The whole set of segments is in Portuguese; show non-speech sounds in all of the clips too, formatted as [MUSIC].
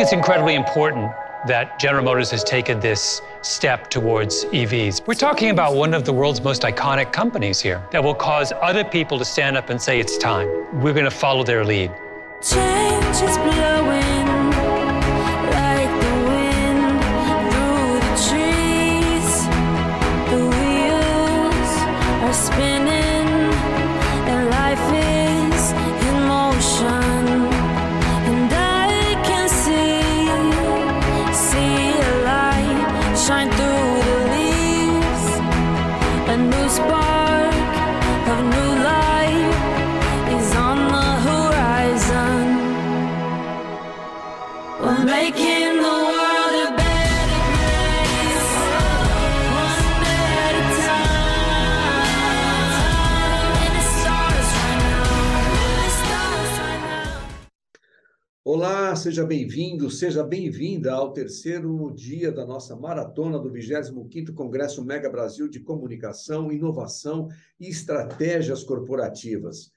think it's incredibly important that General Motors has taken this step towards EVs. We're talking about one of the world's most iconic companies here that will cause other people to stand up and say it's time. We're going to follow their lead. Change is blowing seja bem-vindo, seja bem-vinda ao terceiro dia da nossa maratona do 25º Congresso Mega Brasil de Comunicação, Inovação e Estratégias Corporativas.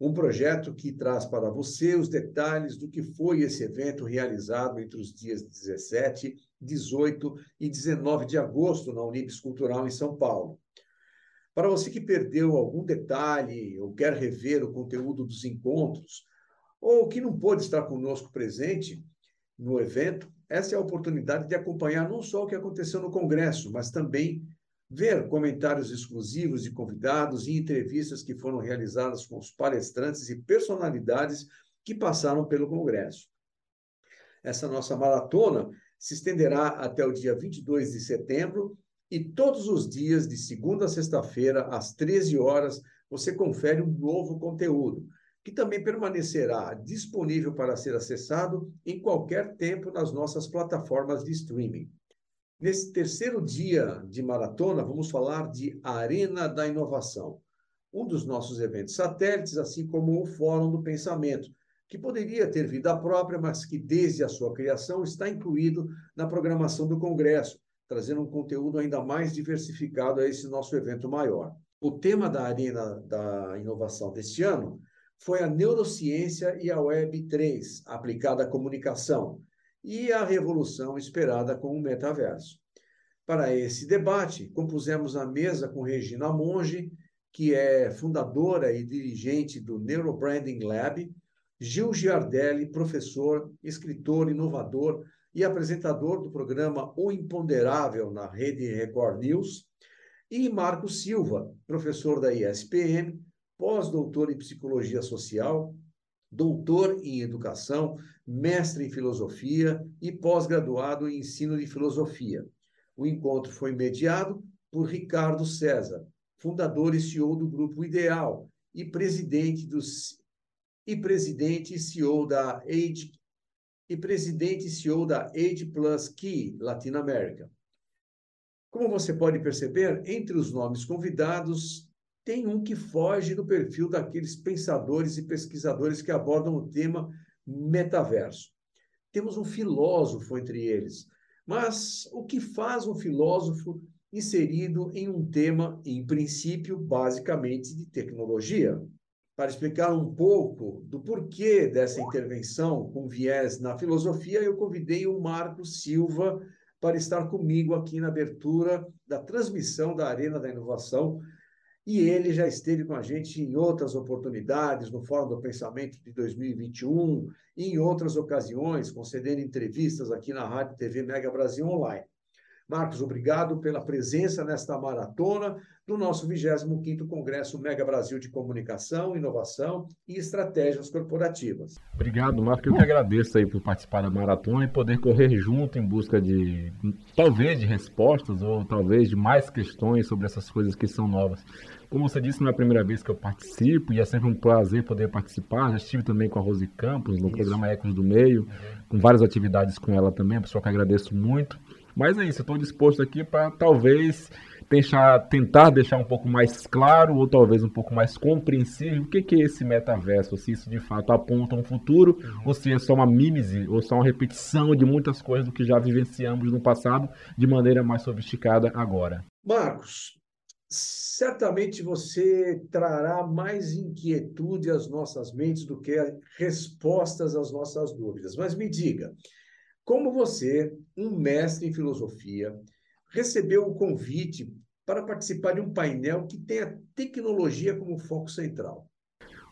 Um projeto que traz para você os detalhes do que foi esse evento realizado entre os dias 17, 18 e 19 de agosto na Unibis Cultural em São Paulo. Para você que perdeu algum detalhe ou quer rever o conteúdo dos encontros, ou que não pôde estar conosco presente no evento, essa é a oportunidade de acompanhar não só o que aconteceu no Congresso, mas também ver comentários exclusivos de convidados e entrevistas que foram realizadas com os palestrantes e personalidades que passaram pelo Congresso. Essa nossa maratona se estenderá até o dia 22 de setembro e todos os dias, de segunda a sexta-feira, às 13 horas, você confere um novo conteúdo, que também permanecerá disponível para ser acessado em qualquer tempo nas nossas plataformas de streaming. Nesse terceiro dia de maratona, vamos falar de Arena da Inovação, um dos nossos eventos satélites, assim como o Fórum do Pensamento, que poderia ter vida própria, mas que desde a sua criação está incluído na programação do Congresso, trazendo um conteúdo ainda mais diversificado a esse nosso evento maior. O tema da Arena da Inovação deste ano foi a neurociência e a Web 3, aplicada à comunicação, e a revolução esperada com o metaverso. Para esse debate, compusemos a mesa com Regina Monge, que é fundadora e dirigente do Neurobranding Lab, Gil Giardelli, professor, escritor, inovador e apresentador do programa O Imponderável na Rede Record News, e Marco Silva, professor da ESPM, pós-doutor em psicologia social, doutor em educação, mestre em filosofia e pós-graduado em ensino de filosofia. O encontro foi mediado por Ricardo César, fundador e CEO do Grupo Ideal e presidente dos e presidente e CEO da Age e presidente e CEO da Age Plus Key Latinoamérica. Como você pode perceber, entre os nomes convidados tem um que foge do perfil daqueles pensadores e pesquisadores que abordam o tema metaverso. Temos um filósofo entre eles, mas o que faz um filósofo inserido em um tema, em princípio, basicamente de tecnologia? Para explicar um pouco do porquê dessa intervenção com viés na filosofia, eu convidei o Marco Silva para estar comigo aqui na abertura da transmissão da Arena da Inovação E ele já esteve com a gente em outras oportunidades, no Fórum do Pensamento de 2021, e em outras ocasiões, concedendo entrevistas aqui na Rádio TV Mega Brasil Online. Marcos, obrigado pela presença nesta maratona do nosso 25º Congresso Mega Brasil de Comunicação, Inovação e Estratégias Corporativas. Obrigado, Marcos. Eu que agradeço aí por participar da maratona e poder correr junto em busca de, talvez, de respostas ou talvez de mais questões sobre essas coisas que são novas. Como você disse, não é a primeira vez que eu participo e é sempre um prazer poder participar. Já estive também com a Rose Campos no Isso. programa Ecos do Meio, uhum. com várias atividades com ela também, pessoa que agradeço muito. Mas é isso, estou disposto aqui para talvez deixar, tentar deixar um pouco mais claro ou talvez um pouco mais compreensível o que, que é esse metaverso, se isso de fato aponta um futuro ou se é só uma mímese ou só uma repetição de muitas coisas do que já vivenciamos no passado de maneira mais sofisticada agora. Marcos, certamente você trará mais inquietude às nossas mentes do que respostas às nossas dúvidas. Mas me diga, como você, um mestre em filosofia, recebeu o convite para participar de um painel que tem a tecnologia como foco central?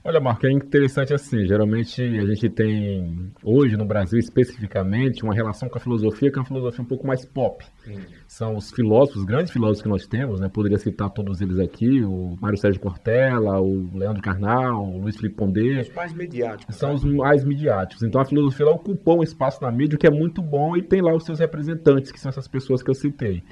Olha, Marco, é interessante assim. Geralmente a gente tem, hoje no Brasil especificamente, uma relação com a filosofia que é uma filosofia um pouco mais pop. Sim. São os filósofos, os grandes filósofos que nós temos, né? Poderia citar todos eles aqui: o Mário Sérgio Cortella, o Leandro Carnal, o Luiz Felipe Pondé. Os mais midiáticos. São né? os mais midiáticos. Então a filosofia ocupou um espaço na mídia que é muito bom e tem lá os seus representantes, que são essas pessoas que eu citei.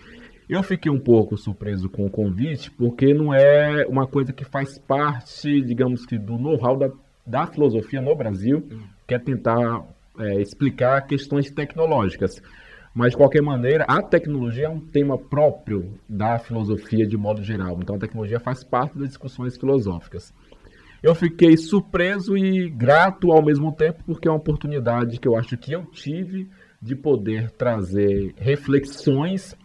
Eu fiquei um pouco surpreso com o convite, porque não é uma coisa que faz parte, digamos que, do know-how da, da filosofia no Brasil, que é tentar é, explicar questões tecnológicas. Mas, de qualquer maneira, a tecnologia é um tema próprio da filosofia de modo geral. Então, a tecnologia faz parte das discussões filosóficas. Eu fiquei surpreso e grato ao mesmo tempo, porque é uma oportunidade que eu acho que eu tive de poder trazer reflexões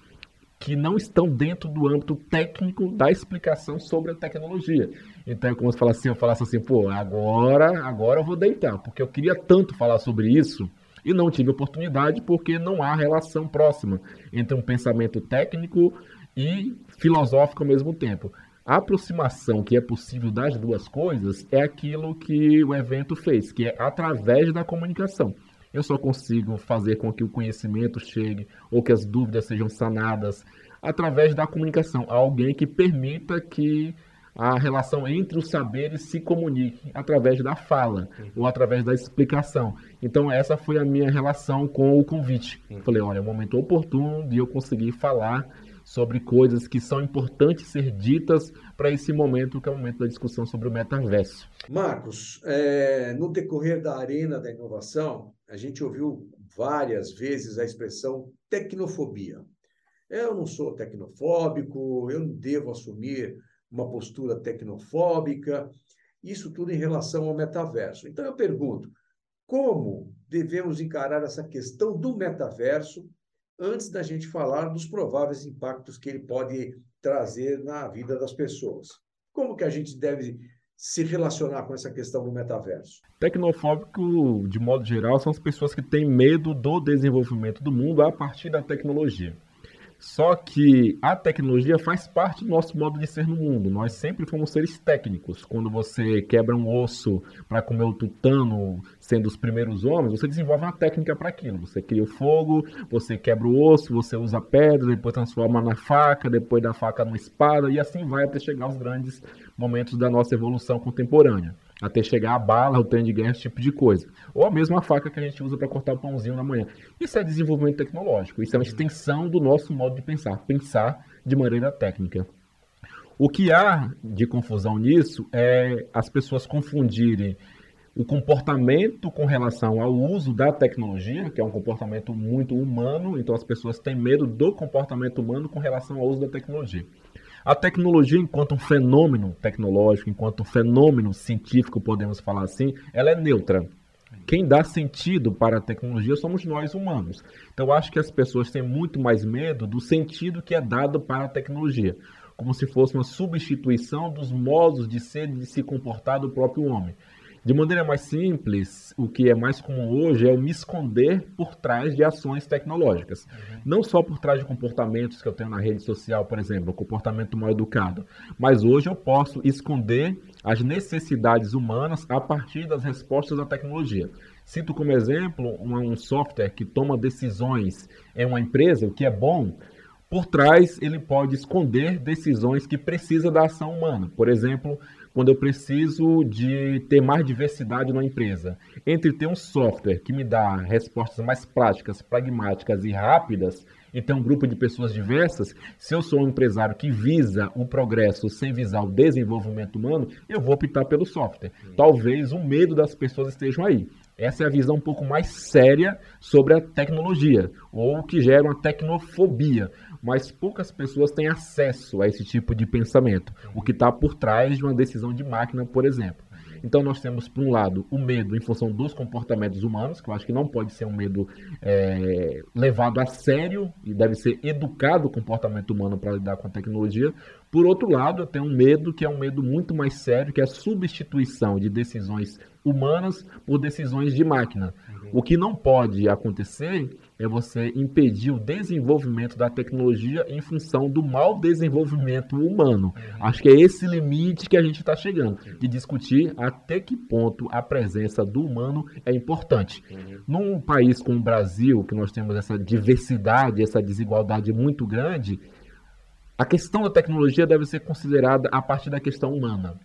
que não estão dentro do âmbito técnico da explicação sobre a tecnologia. Então é como se falasse assim, eu falasse assim, pô, agora, agora eu vou deitar, porque eu queria tanto falar sobre isso e não tive oportunidade porque não há relação próxima entre um pensamento técnico e filosófico ao mesmo tempo. A aproximação que é possível das duas coisas é aquilo que o evento fez, que é através da comunicação. Eu só consigo fazer com que o conhecimento chegue ou que as dúvidas sejam sanadas através da comunicação. Alguém que permita que a relação entre os saberes se comunique através da fala ou através da explicação. Então essa foi a minha relação com o convite. Falei, olha, é o momento oportuno de eu conseguir falar sobre coisas que são importantes ser ditas para esse momento, que é o momento da discussão sobre o metaverso. Marcos, é, no decorrer da arena da inovação, a gente ouviu várias vezes a expressão tecnofobia. Eu não sou tecnofóbico, eu não devo assumir uma postura tecnofóbica, isso tudo em relação ao metaverso. Então eu pergunto, como devemos encarar essa questão do metaverso antes da gente falar dos prováveis impactos que ele pode trazer na vida das pessoas. Como que a gente deve se relacionar com essa questão do metaverso? Tecnofóbico, de modo geral, são as pessoas que têm medo do desenvolvimento do mundo a partir da tecnologia. Só que a tecnologia faz parte do nosso modo de ser no mundo. Nós sempre fomos seres técnicos. Quando você quebra um osso para comer o tutano, sendo os primeiros homens, você desenvolve uma técnica para aquilo. Você cria o fogo, você quebra o osso, você usa pedra, depois transforma na faca, depois da faca numa espada, e assim vai até chegar aos grandes momentos da nossa evolução contemporânea até chegar a bala, o trem de guerra, esse tipo de coisa. Ou a mesma faca que a gente usa para cortar o pãozinho na manhã. Isso é desenvolvimento tecnológico, isso é uma extensão do nosso modo de pensar, pensar de maneira técnica. O que há de confusão nisso é as pessoas confundirem o comportamento com relação ao uso da tecnologia, que é um comportamento muito humano, então as pessoas têm medo do comportamento humano com relação ao uso da tecnologia. A tecnologia, enquanto um fenômeno tecnológico, enquanto um fenômeno científico, podemos falar assim, ela é neutra. Quem dá sentido para a tecnologia somos nós humanos. Então, acho que as pessoas têm muito mais medo do sentido que é dado para a tecnologia, como se fosse uma substituição dos modos de ser e de se comportar do próprio homem. De maneira mais simples, o que é mais comum hoje é eu me esconder por trás de ações tecnológicas. Não só por trás de comportamentos que eu tenho na rede social, por exemplo, comportamento mal educado, mas hoje eu posso esconder as necessidades humanas a partir das respostas da tecnologia. Cito como exemplo um software que toma decisões em uma empresa, o que é bom, por trás ele pode esconder decisões que precisa da ação humana. Por exemplo, quando eu preciso de ter mais diversidade na empresa. Entre ter um software que me dá respostas mais práticas, pragmáticas e rápidas, e ter um grupo de pessoas diversas, se eu sou um empresário que visa o progresso sem visar o desenvolvimento humano, eu vou optar pelo software. Talvez o medo das pessoas estejam aí. Essa é a visão um pouco mais séria sobre a tecnologia, ou que gera uma tecnofobia. Mas poucas pessoas têm acesso a esse tipo de pensamento, o que está por trás de uma decisão de máquina, por exemplo. Então nós temos, por um lado, o medo em função dos comportamentos humanos, que eu acho que não pode ser um medo é, levado a sério e deve ser educado o comportamento humano para lidar com a tecnologia. Por outro lado, eu tenho um medo que é um medo muito mais sério, que é a substituição de decisões humanas por decisões de máquina. O que não pode acontecer é você impedir o desenvolvimento da tecnologia em função do mau desenvolvimento humano. Acho que é esse limite que a gente está chegando, de discutir até que ponto a presença do humano é importante. Num país como o Brasil, que nós temos essa diversidade, essa desigualdade muito grande, a questão da tecnologia deve ser considerada a partir da questão humana.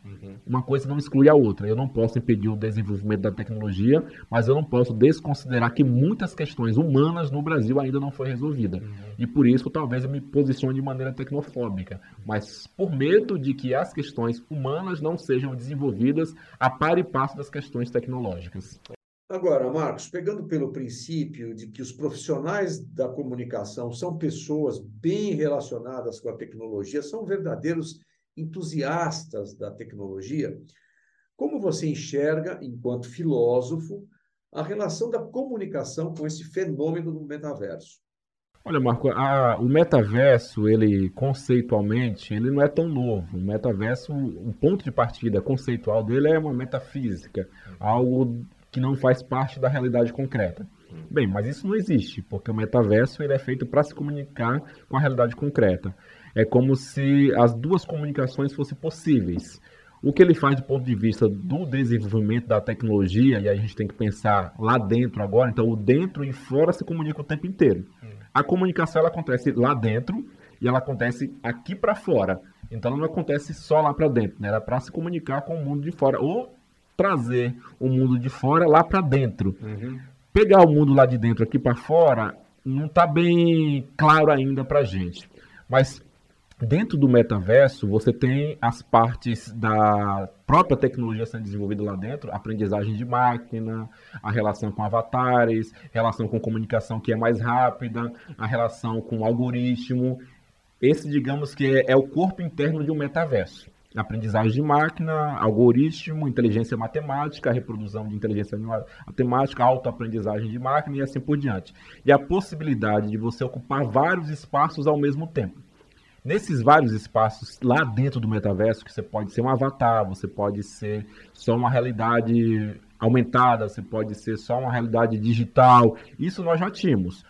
Uma coisa não exclui a outra. Eu não posso impedir o desenvolvimento da tecnologia, mas eu não posso desconsiderar que muitas questões humanas no Brasil ainda não foi resolvida. E por isso, talvez eu me posicione de maneira tecnofóbica, mas por medo de que as questões humanas não sejam desenvolvidas a par e passo das questões tecnológicas. Agora, Marcos, pegando pelo princípio de que os profissionais da comunicação são pessoas bem relacionadas com a tecnologia, são verdadeiros entusiastas da tecnologia, como você enxerga, enquanto filósofo, a relação da comunicação com esse fenômeno do metaverso? Olha, Marco, a- o metaverso, ele conceitualmente, ele não é tão novo. O metaverso, o ponto de partida conceitual dele é uma metafísica, algo que não faz parte da realidade concreta. Bem, mas isso não existe, porque o metaverso ele é feito para se comunicar com a realidade concreta. É como se as duas comunicações fossem possíveis. O que ele faz do ponto de vista do desenvolvimento da tecnologia, e a gente tem que pensar lá dentro agora, então o dentro e fora se comunicam o tempo inteiro. A comunicação ela acontece lá dentro e ela acontece aqui para fora. Então ela não acontece só lá para dentro, né? Ela é para se comunicar com o mundo de fora ou trazer o mundo de fora lá para dentro. Pegar o mundo lá de dentro aqui para fora não está bem claro ainda para gente. Mas dentro do metaverso você tem as partes da própria tecnologia sendo desenvolvida lá dentro, aprendizagem de máquina, a relação com avatares, relação com comunicação que é mais rápida, a relação com algoritmo. Esse, digamos que é, é o corpo interno de um metaverso. Aprendizagem de máquina, algoritmo, inteligência matemática, reprodução de inteligência matemática, autoaprendizagem de máquina e assim por diante. E a possibilidade de você ocupar vários espaços ao mesmo tempo. Nesses vários espaços lá dentro do metaverso, que você pode ser um avatar, você pode ser só uma realidade aumentada, você pode ser só uma realidade digital, isso nós já tínhamos.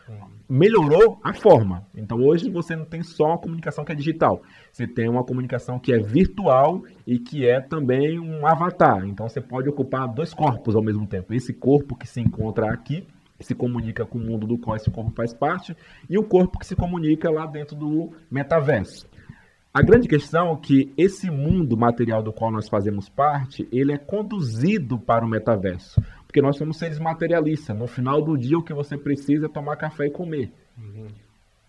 Melhorou a forma. Então hoje você não tem só uma comunicação que é digital, você tem uma comunicação que é virtual e que é também um avatar. Então você pode ocupar dois corpos ao mesmo tempo. Esse corpo que se encontra aqui se comunica com o mundo do qual esse corpo faz parte, e o corpo que se comunica lá dentro do metaverso. A grande questão é que esse mundo material do qual nós fazemos parte, ele é conduzido para o metaverso. Porque nós somos seres materialistas. No final do dia, o que você precisa é tomar café e comer.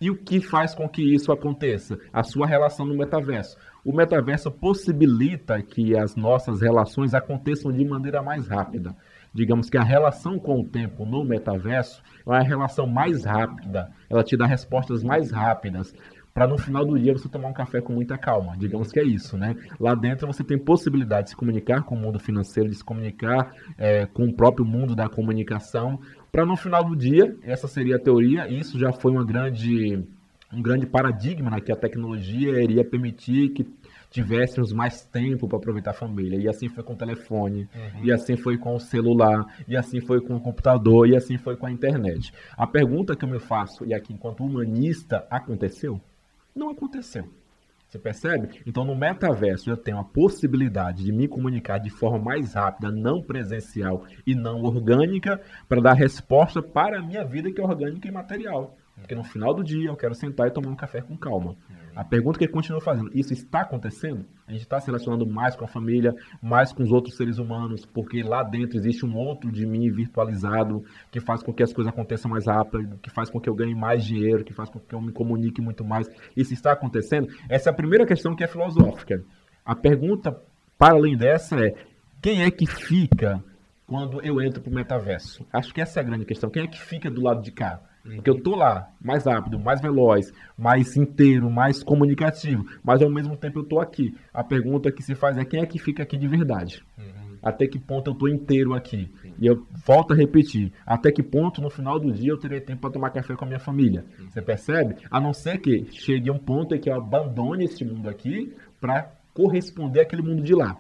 E o que faz com que isso aconteça? A sua relação no metaverso. O metaverso possibilita que as nossas relações aconteçam de maneira mais rápida. Digamos que a relação com o tempo no metaverso é uma relação mais rápida. Ela te dá respostas mais rápidas. Para no final do dia você tomar um café com muita calma. Digamos que é isso, né? Lá dentro você tem possibilidade de se comunicar com o mundo financeiro, de se comunicar é, com o próprio mundo da comunicação. Para no final do dia, essa seria a teoria. Isso já foi uma grande um grande paradigma né, que a tecnologia iria permitir que tivéssemos mais tempo para aproveitar a família. E assim foi com o telefone, e assim foi com o celular, e assim foi com o computador, e assim foi com a internet. A pergunta que eu me faço, e aqui enquanto humanista, aconteceu? Não aconteceu. Você percebe? Então, no metaverso, eu tenho a possibilidade de me comunicar de forma mais rápida, não presencial e não orgânica, para dar resposta para a minha vida que é orgânica e material. Porque no final do dia eu quero sentar e tomar um café com calma. A pergunta que ele continua fazendo, isso está acontecendo? A gente está se relacionando mais com a família, mais com os outros seres humanos, porque lá dentro existe um outro de mim virtualizado que faz com que as coisas aconteçam mais rápido, que faz com que eu ganhe mais dinheiro, que faz com que eu me comunique muito mais. Isso está acontecendo? Essa é a primeira questão que é filosófica. A pergunta, para além dessa, é quem é que fica quando eu entro para o metaverso? Acho que essa é a grande questão. Quem é que fica do lado de cá? Porque eu tô lá, mais rápido, mais veloz, mais inteiro, mais comunicativo, mas ao mesmo tempo eu tô aqui. A pergunta que se faz é quem é que fica aqui de verdade? Até que ponto eu tô inteiro aqui? E eu volto a repetir, até que ponto no final do dia eu terei tempo para tomar café com a minha família? Você percebe? A não ser que chegue um ponto em que eu abandone esse mundo aqui para corresponder àquele mundo de lá.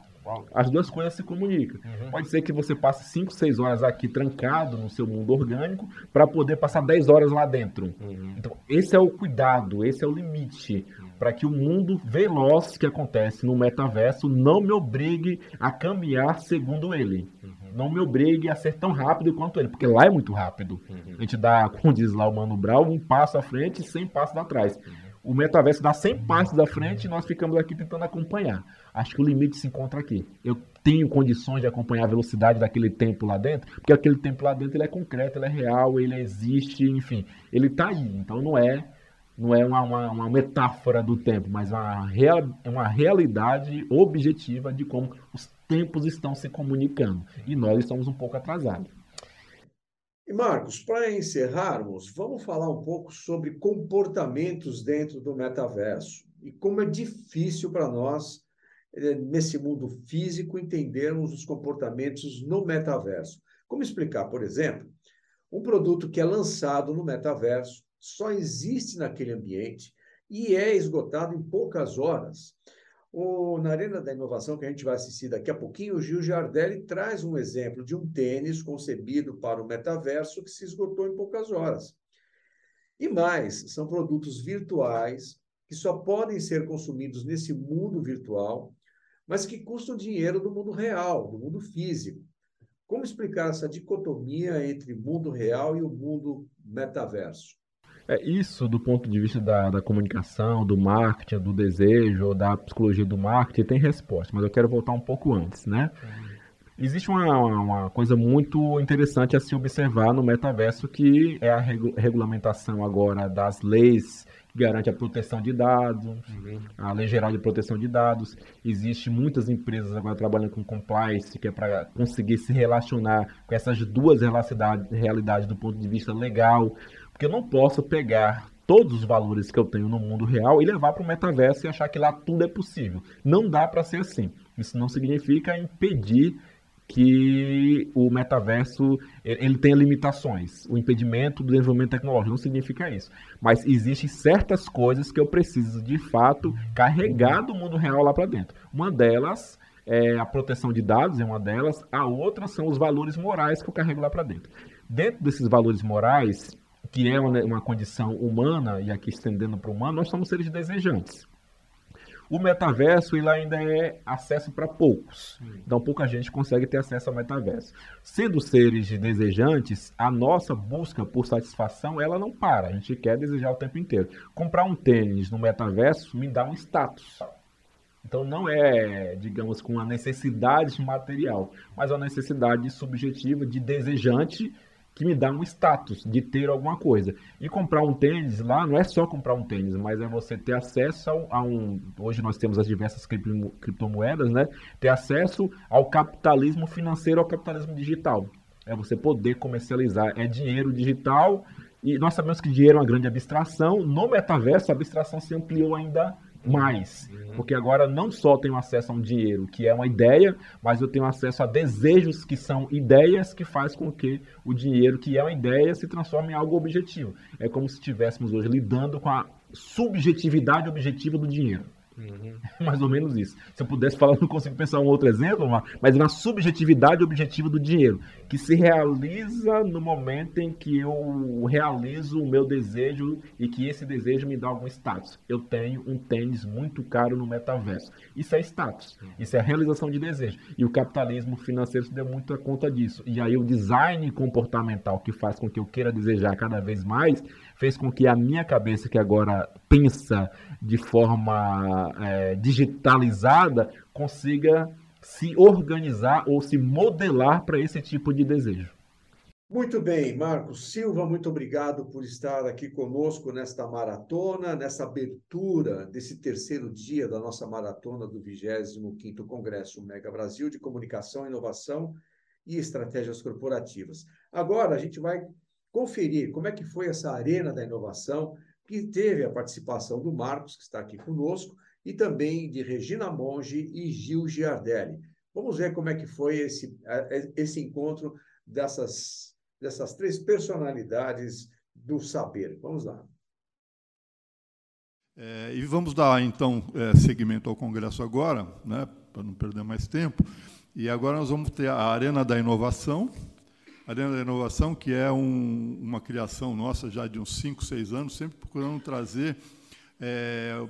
As duas coisas se comunicam. Pode ser que você passe 5, 6 horas aqui trancado no seu mundo orgânico para poder passar 10 horas lá dentro. Então, esse é o cuidado, esse é o limite para que o mundo veloz que acontece no metaverso não me obrigue a caminhar segundo ele. Não me obrigue a ser tão rápido quanto ele, porque lá é muito rápido. A gente dá, [LAUGHS] como diz lá o Mano Brown, um passo à frente e 100 passos atrás. O metaverso dá 100 passos da frente e nós ficamos aqui tentando acompanhar. Acho que o limite se encontra aqui. Eu tenho condições de acompanhar a velocidade daquele tempo lá dentro, porque aquele tempo lá dentro ele é concreto, ele é real, ele existe, enfim, ele está aí. Então não é não é uma, uma, uma metáfora do tempo, mas uma, real, uma realidade objetiva de como os tempos estão se comunicando. E nós estamos um pouco atrasados. E Marcos, para encerrarmos, vamos falar um pouco sobre comportamentos dentro do metaverso e como é difícil para nós, eh, nesse mundo físico, entendermos os comportamentos no metaverso. Como explicar, por exemplo, um produto que é lançado no metaverso, só existe naquele ambiente e é esgotado em poucas horas. O, na Arena da Inovação, que a gente vai assistir daqui a pouquinho, o Gil Giardelli traz um exemplo de um tênis concebido para o metaverso que se esgotou em poucas horas. E mais, são produtos virtuais que só podem ser consumidos nesse mundo virtual, mas que custam dinheiro do mundo real, do mundo físico. Como explicar essa dicotomia entre mundo real e o mundo metaverso? É isso do ponto de vista da, da comunicação, do marketing, do desejo, da psicologia do marketing, tem resposta, mas eu quero voltar um pouco antes, né? Existe uma, uma coisa muito interessante a se observar no metaverso, que é a regu- regulamentação agora das leis que garante a proteção de dados, a Lei Geral de Proteção de Dados. Existem muitas empresas agora trabalhando com compliance, que é para conseguir se relacionar com essas duas realidades do ponto de vista legal, porque eu não posso pegar todos os valores que eu tenho no mundo real e levar para o metaverso e achar que lá tudo é possível. Não dá para ser assim. Isso não significa impedir que o metaverso ele tenha limitações. O impedimento do desenvolvimento tecnológico não significa isso. Mas existem certas coisas que eu preciso, de fato, carregar do mundo real lá para dentro. Uma delas é a proteção de dados, é uma delas. A outra são os valores morais que eu carrego lá para dentro. Dentro desses valores morais, que é uma, uma condição humana, e aqui estendendo para o humano, nós somos seres desejantes. O metaverso ele ainda é acesso para poucos. Então pouca gente consegue ter acesso ao metaverso. Sendo seres desejantes, a nossa busca por satisfação ela não para. A gente quer desejar o tempo inteiro. Comprar um tênis no metaverso me dá um status. Então não é, digamos, com uma necessidade material, mas uma necessidade subjetiva de desejante que me dá um status de ter alguma coisa. E comprar um tênis lá não é só comprar um tênis, mas é você ter acesso a um. Hoje nós temos as diversas cripto- criptomoedas, né? Ter acesso ao capitalismo financeiro, ao capitalismo digital. É você poder comercializar. É dinheiro digital. E nós sabemos que dinheiro é uma grande abstração. No metaverso, a abstração se ampliou ainda mais. Porque agora não só tenho acesso a um dinheiro que é uma ideia, mas eu tenho acesso a desejos que são ideias que faz com que o dinheiro que é uma ideia se transforme em algo objetivo. É como se estivéssemos hoje lidando com a subjetividade objetiva do dinheiro. [LAUGHS] Mais ou menos isso. Se eu pudesse falar, eu não consigo pensar um outro exemplo, mas- mas na subjetividade objetiva do dinheiro, que se realiza no momento em que eu realizo o meu desejo e que esse desejo me dá algum status. Eu tenho um tênis muito caro no metaverso. Isso é status. Isso é realização de desejo. E o capitalismo financeiro se deu muito a conta disso. E aí o design comportamental que faz com que eu queira desejar cada vez mais fez com que a minha cabeça, que agora pensa de forma é, digitalizada, consiga se organizar ou se modelar para esse tipo de desejo. Muito bem, Marcos Silva, muito obrigado por estar aqui conosco nesta maratona, nessa abertura desse terceiro dia da nossa maratona do 25º Congresso Mega Brasil de Comunicação, Inovação e Estratégias Corporativas. Agora a gente vai conferir como é que foi essa arena da inovação, que teve a participação do Marcos, que está aqui conosco, e também de Regina Monge e Gil Giardelli. Vamos ver como é que foi esse, esse encontro dessas, dessas três personalidades do saber. Vamos lá. É, e vamos dar, então, é, seguimento ao Congresso agora, né, para não perder mais tempo. E agora nós vamos ter a Arena da Inovação. Arena da Inovação, que é um- uma criação nossa já de uns 5, 6 anos, sempre procurando trazer é,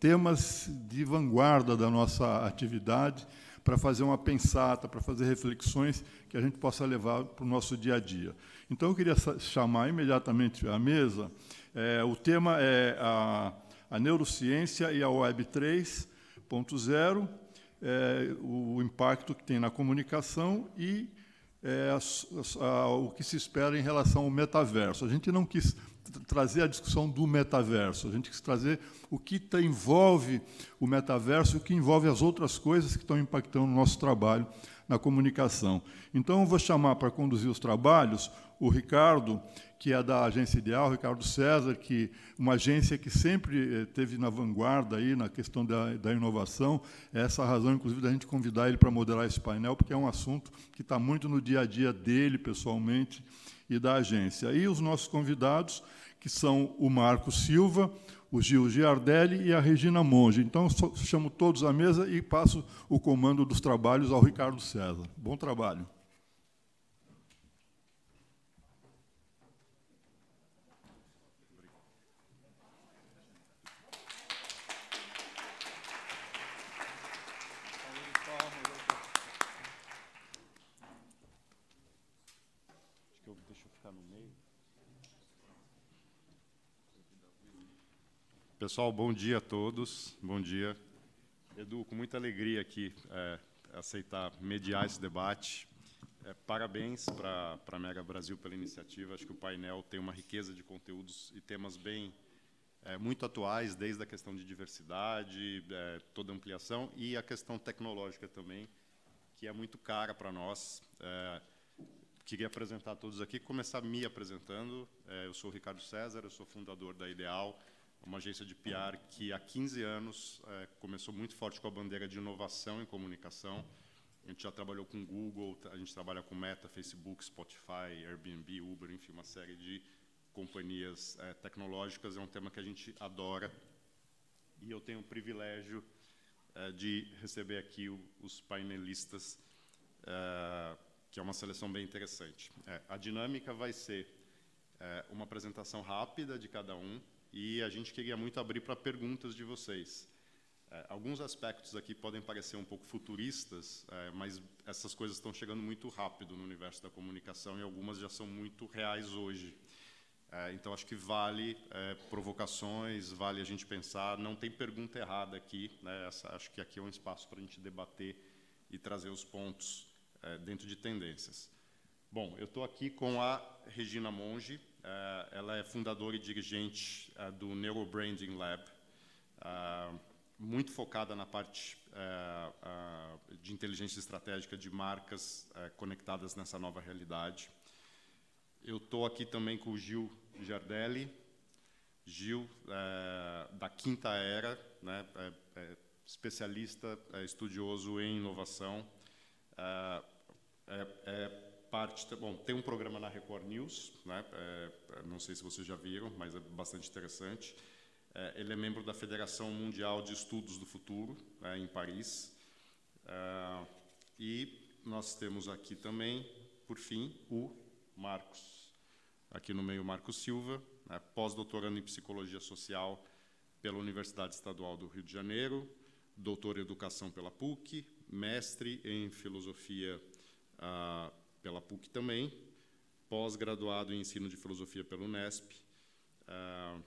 temas de vanguarda da nossa atividade para fazer uma pensata, para fazer reflexões que a gente possa levar para o nosso dia a dia. Então, eu queria chamar imediatamente à mesa. é, o tema é a, a neurociência e a Web 3.0, é, o impacto que tem na comunicação e é, as- a- o que se espera em relação ao metaverso. A gente não quis tra- trazer a discussão do metaverso, a gente quis trazer o que envolve o metaverso o que envolve as outras coisas que estão impactando o nosso trabalho na comunicação. Então, eu vou chamar para conduzir os trabalhos o Ricardo, que é da Agência Ideal, Ricardo César, que uma agência que sempre eh, teve na vanguarda aí na questão da, da inovação. É essa a razão, inclusive, da gente convidar ele para moderar esse painel, porque é um assunto que está muito no dia a dia dele, pessoalmente, e da agência. E os nossos convidados, que são o Marco Silva, o Gil Giardelli e a Regina Monge. Então, chamo todos à mesa e passo o comando dos trabalhos ao Ricardo César. Bom trabalho. Pessoal, bom dia a todos. Bom dia. Edu, com muita alegria aqui é, aceitar mediar esse debate. É, parabéns para a Mega Brasil pela iniciativa. Acho que o painel tem uma riqueza de conteúdos e temas bem é, muito atuais, desde a questão de diversidade, é, toda a ampliação e a questão tecnológica também, que é muito cara para nós. É, queria apresentar a todos aqui, começar me apresentando. É, eu sou o Ricardo César, eu sou fundador da Ideal, uma agência de PR que há 15 anos é, começou muito forte com a bandeira de inovação em comunicação. A gente já trabalhou com Google, a gente trabalha com Meta, Facebook, Spotify, Airbnb, Uber, enfim, uma série de companhias é, tecnológicas. É um tema que a gente adora. E eu tenho o privilégio é, de receber aqui o, os painelistas, que é uma seleção bem interessante. É, a dinâmica vai ser uma apresentação rápida de cada um e a gente queria muito abrir para perguntas de vocês. É, alguns aspectos aqui podem parecer um pouco futuristas, é, mas essas coisas estão chegando muito rápido no universo da comunicação e algumas já são muito reais hoje. É, então, acho que vale é, provocações, vale a gente pensar. Não tem pergunta errada aqui. Né? Essa, acho que aqui é um espaço para a gente debater e trazer os pontos é, dentro de tendências. Bom, eu estou aqui com a Regina Monge. Eh, ela é fundadora e dirigente eh, do Neurobranding Lab, ah, muito focada na parte eh, ah, de inteligência estratégica de marcas conectadas nessa nova realidade. Eu estou aqui também com o Gil Giardelli. Gil, da Quinta Era, né, é- é especialista, é estudioso em inovação. É, é parte, bom, tem um programa na Record News, né? é, não sei se vocês já viram, mas é bastante interessante. É, ele é membro da Federação Mundial de Estudos do Futuro, é, em Paris. É, e nós temos aqui também, por fim, o Marcos. Aqui no meio, Marcos Silva, né, pós-doutorando em Psicologia Social pela Universidade Estadual do Rio de Janeiro, doutor em Educação pela PUC, mestre em Filosofia ah, pela PUC também, pós-graduado em Ensino de Filosofia pela Unesp, ah,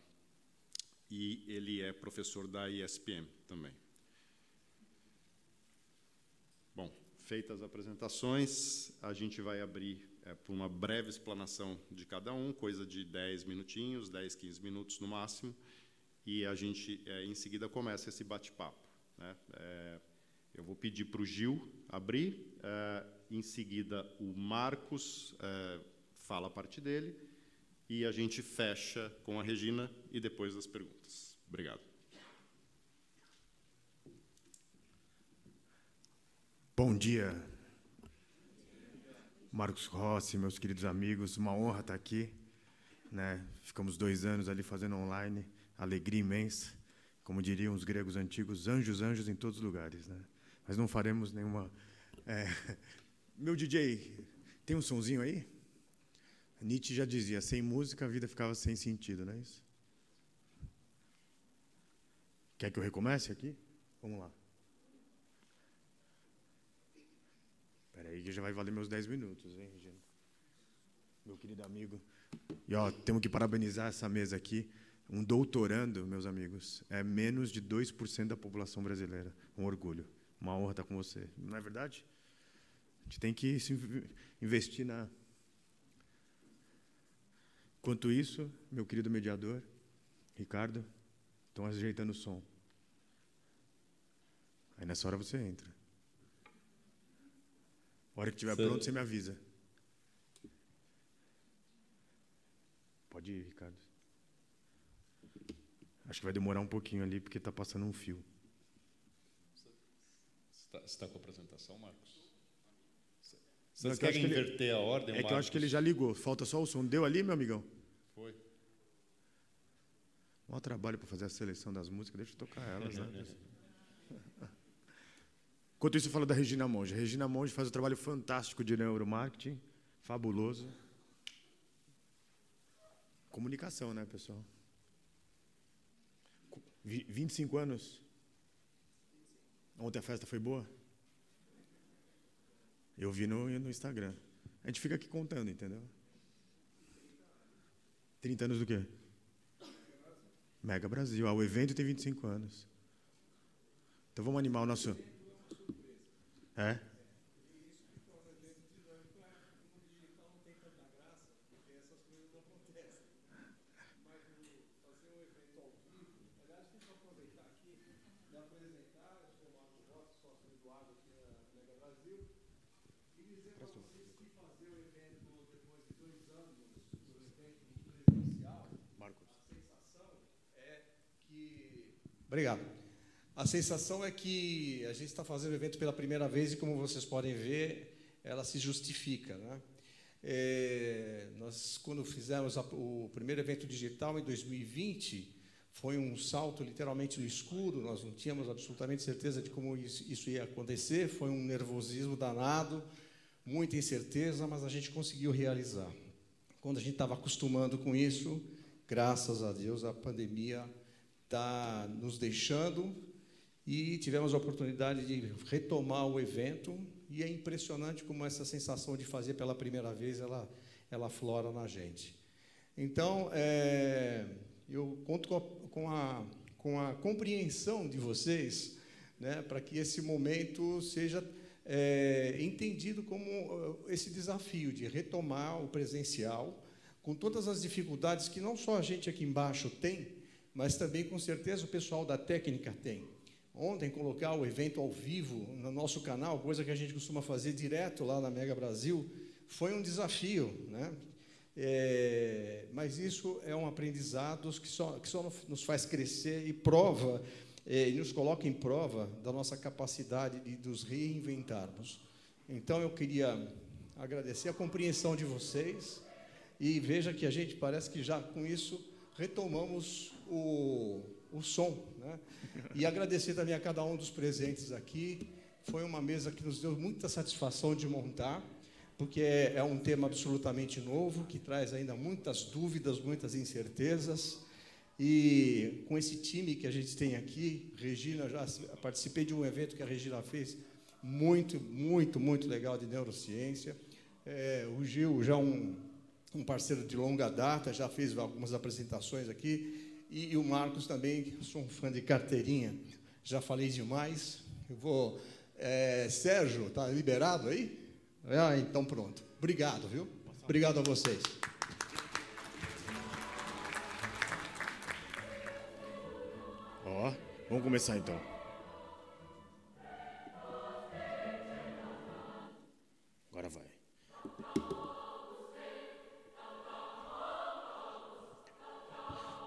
e ele é professor da ISPM também. Bom, feitas as apresentações, a gente vai abrir é, uma breve explanação de cada um, coisa de 10 minutinhos, 10, 15 minutos no máximo, e a gente, é, em seguida, começa esse bate-papo. Né? É, eu vou pedir para o Gil abrir, é, em seguida o Marcos é, fala a parte dele, e a gente fecha com a Regina e depois as perguntas. Obrigado. Bom dia, Marcos Rossi, meus queridos amigos, uma honra estar aqui. Né? Ficamos dois anos ali fazendo online, alegria imensa. Como diriam os gregos antigos, anjos, anjos em todos os lugares. Né? Mas não faremos nenhuma. é, Meu DJ, tem um sonzinho aí? Nietzsche já dizia: sem música a vida ficava sem sentido, não é isso? Quer que eu recomece aqui? Vamos lá. Espera aí que já vai valer meus 10 minutos, hein, Regina? Meu querido amigo. E ó, temos que parabenizar essa mesa aqui. Um doutorando, meus amigos, é menos de 2% da população brasileira. Um orgulho. Uma honra estar com você. Não é verdade? A gente tem que se inv- investir na. Enquanto isso, meu querido mediador, Ricardo, estão ajeitando o som. Aí nessa hora você entra. A hora que estiver pronto, você me avisa. Pode ir, Ricardo. Acho que vai demorar um pouquinho ali, porque está passando um fio. Você está com a apresentação, Marcos? Não, Vocês é eu acho querem que ele- inverter a ordem, É que eu acho que ele Marcos? já ligou. Falta só o som. Deu ali, meu amigão? Foi. Maior trabalho para fazer a seleção das músicas. Deixa eu tocar elas, né? [LAUGHS] Enquanto isso, eu falo da Regina Monge. A Regina Monge faz um trabalho fantástico de neuromarketing. Fabuloso. Comunicação, né, pessoal? Co- vi- 25 anos. Ontem a festa foi boa? Eu vi no, no Instagram. A gente fica aqui contando, entendeu? 30 anos do quê? Mega Brasil. Ah, o evento tem 25 anos. Então vamos animar o nosso. É? Obrigado. A sensação é que a gente está fazendo o evento pela primeira vez e, como vocês podem ver, ela se justifica. Né? É, nós, quando fizemos a- o primeiro evento digital em 2020, foi um salto literalmente no escuro, nós não tínhamos absolutamente certeza de como isso, isso ia acontecer, foi um nervosismo danado, muita incerteza, mas a gente conseguiu realizar. Quando a gente estava acostumando com isso, graças a Deus, a pandemia está nos deixando e tivemos a oportunidade de retomar o evento e é impressionante como essa sensação de fazer pela primeira vez ela ela flora na gente. Então, é, eu conto com a, com a, com a compreensão de vocês né, para que esse momento seja é, entendido como eh, esse desafio de retomar o presencial, com todas as dificuldades que não só a gente aqui embaixo tem, mas também com certeza o pessoal da técnica tem. Ontem, colocar o evento ao vivo no nosso canal, coisa que a gente costuma fazer direto lá na Mega Brasil, foi um desafio, né? É, mas isso é um aprendizado que só, que só nos faz crescer e prova, é, e nos coloca em prova da nossa capacidade de nos reinventarmos. Então, eu queria agradecer a compreensão de vocês e veja que a gente parece que já com isso retomamos o, o som. Né? E agradecer também a cada um dos presentes aqui. Foi uma mesa que nos deu muita satisfação de montar, porque é, é um tema absolutamente novo, que traz ainda muitas dúvidas, muitas incertezas. E com esse time que a gente tem aqui, Regina, já participei de um evento que a Regina fez, muito, muito, muito legal de neurociência. É, o Gil, já um, um parceiro de longa data, já fez algumas apresentações aqui. E, e o Marcos também, sou um fã de carteirinha, já falei demais. Eu vou. É, Sérgio, está liberado aí? Ah, então pronto. Obrigado, viu? Obrigado a vocês. Ó, vamos começar então.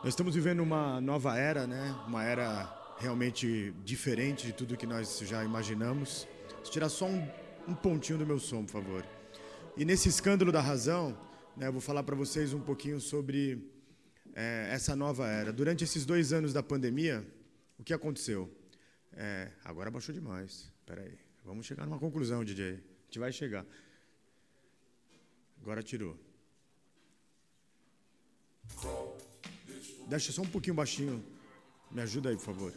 Nós estamos vivendo uma nova era, né? Uma era realmente diferente de tudo que nós já imaginamos. Tirar só um, um pontinho do meu som, por favor. E nesse escândalo da razão, né, eu vou falar para vocês um pouquinho sobre é, essa nova era. Durante esses dois anos da pandemia, o que aconteceu? É, agora baixou demais. Espera aí. Vamos chegar numa conclusão, DJ. A gente vai chegar. Agora tirou. Deixa só um pouquinho baixinho. Me ajuda aí, por favor.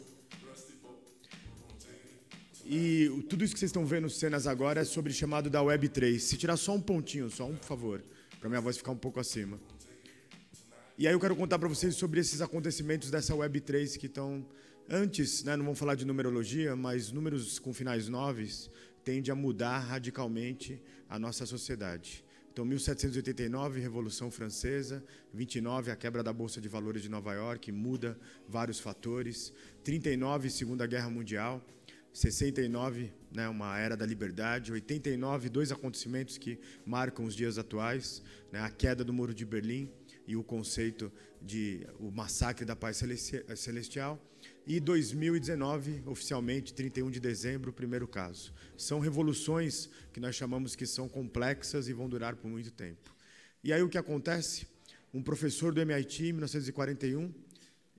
E tudo isso que vocês estão vendo cenas agora é sobre chamado da Web 3. Se tirar só um pontinho, só um, por favor, para minha voz ficar um pouco acima. E aí eu quero contar para vocês sobre esses acontecimentos dessa Web 3 que estão antes, né, não vamos falar de numerologia, mas números com finais noves tende a mudar radicalmente a nossa sociedade. Então, 1789, Revolução Francesa, 29, a quebra da Bolsa de Valores de Nova York, muda vários fatores. 39, Segunda Guerra Mundial. 69, né, uma era da liberdade. 89, dois acontecimentos que marcam os dias atuais: né, a queda do Muro de Berlim e o conceito de o massacre da paz celesti- celestial. E 2019, oficialmente, 31 de dezembro, o primeiro caso. São revoluções que nós chamamos que são complexas e vão durar por muito tempo. E aí o que acontece? Um professor do MIT, em 1941,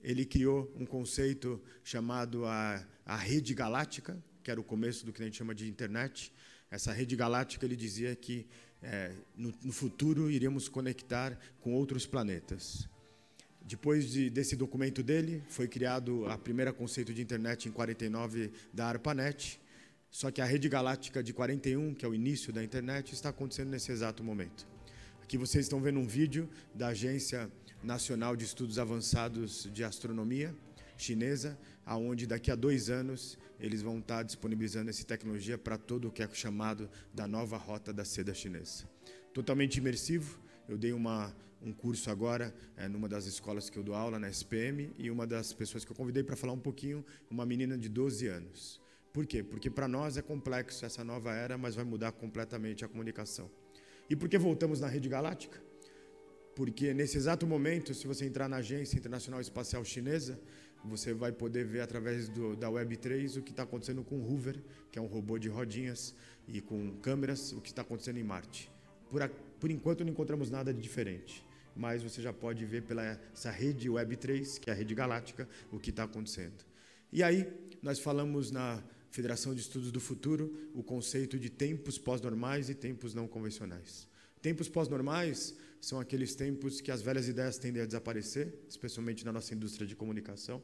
ele criou um conceito chamado a, a rede galáctica, que era o começo do que a gente chama de internet. Essa rede galáctica, ele dizia que eh, no, no futuro iríamos conectar com outros planetas. Depois de, desse documento dele, foi criado a primeira conceito de internet em 49 da ARPANET. Só que a rede galáctica de 41, que é o início da internet, está acontecendo nesse exato momento. Aqui vocês estão vendo um vídeo da Agência Nacional de Estudos Avançados de Astronomia chinesa, aonde daqui a dois anos eles vão estar disponibilizando essa tecnologia para todo o que é chamado da nova rota da seda chinesa. Totalmente imersivo. Eu dei uma, um curso agora é, numa das escolas que eu dou aula, na SPM, e uma das pessoas que eu convidei para falar um pouquinho, uma menina de 12 anos. Por quê? Porque para nós é complexo essa nova era, mas vai mudar completamente a comunicação. E por que voltamos na rede galáctica? Porque nesse exato momento, se você entrar na Agência Internacional Espacial Chinesa, você vai poder ver através do, da Web3 o que está acontecendo com o Hoover, que é um robô de rodinhas e com câmeras, o que está acontecendo em Marte. Por, a- por enquanto não encontramos nada de diferente, mas você já pode ver pela essa rede Web3, que é a rede galáctica, o que está acontecendo. E aí, nós falamos na Federação de Estudos do Futuro o conceito de tempos pós-normais e tempos não convencionais. Tempos pós-normais são aqueles tempos que as velhas ideias tendem a desaparecer, especialmente na nossa indústria de comunicação.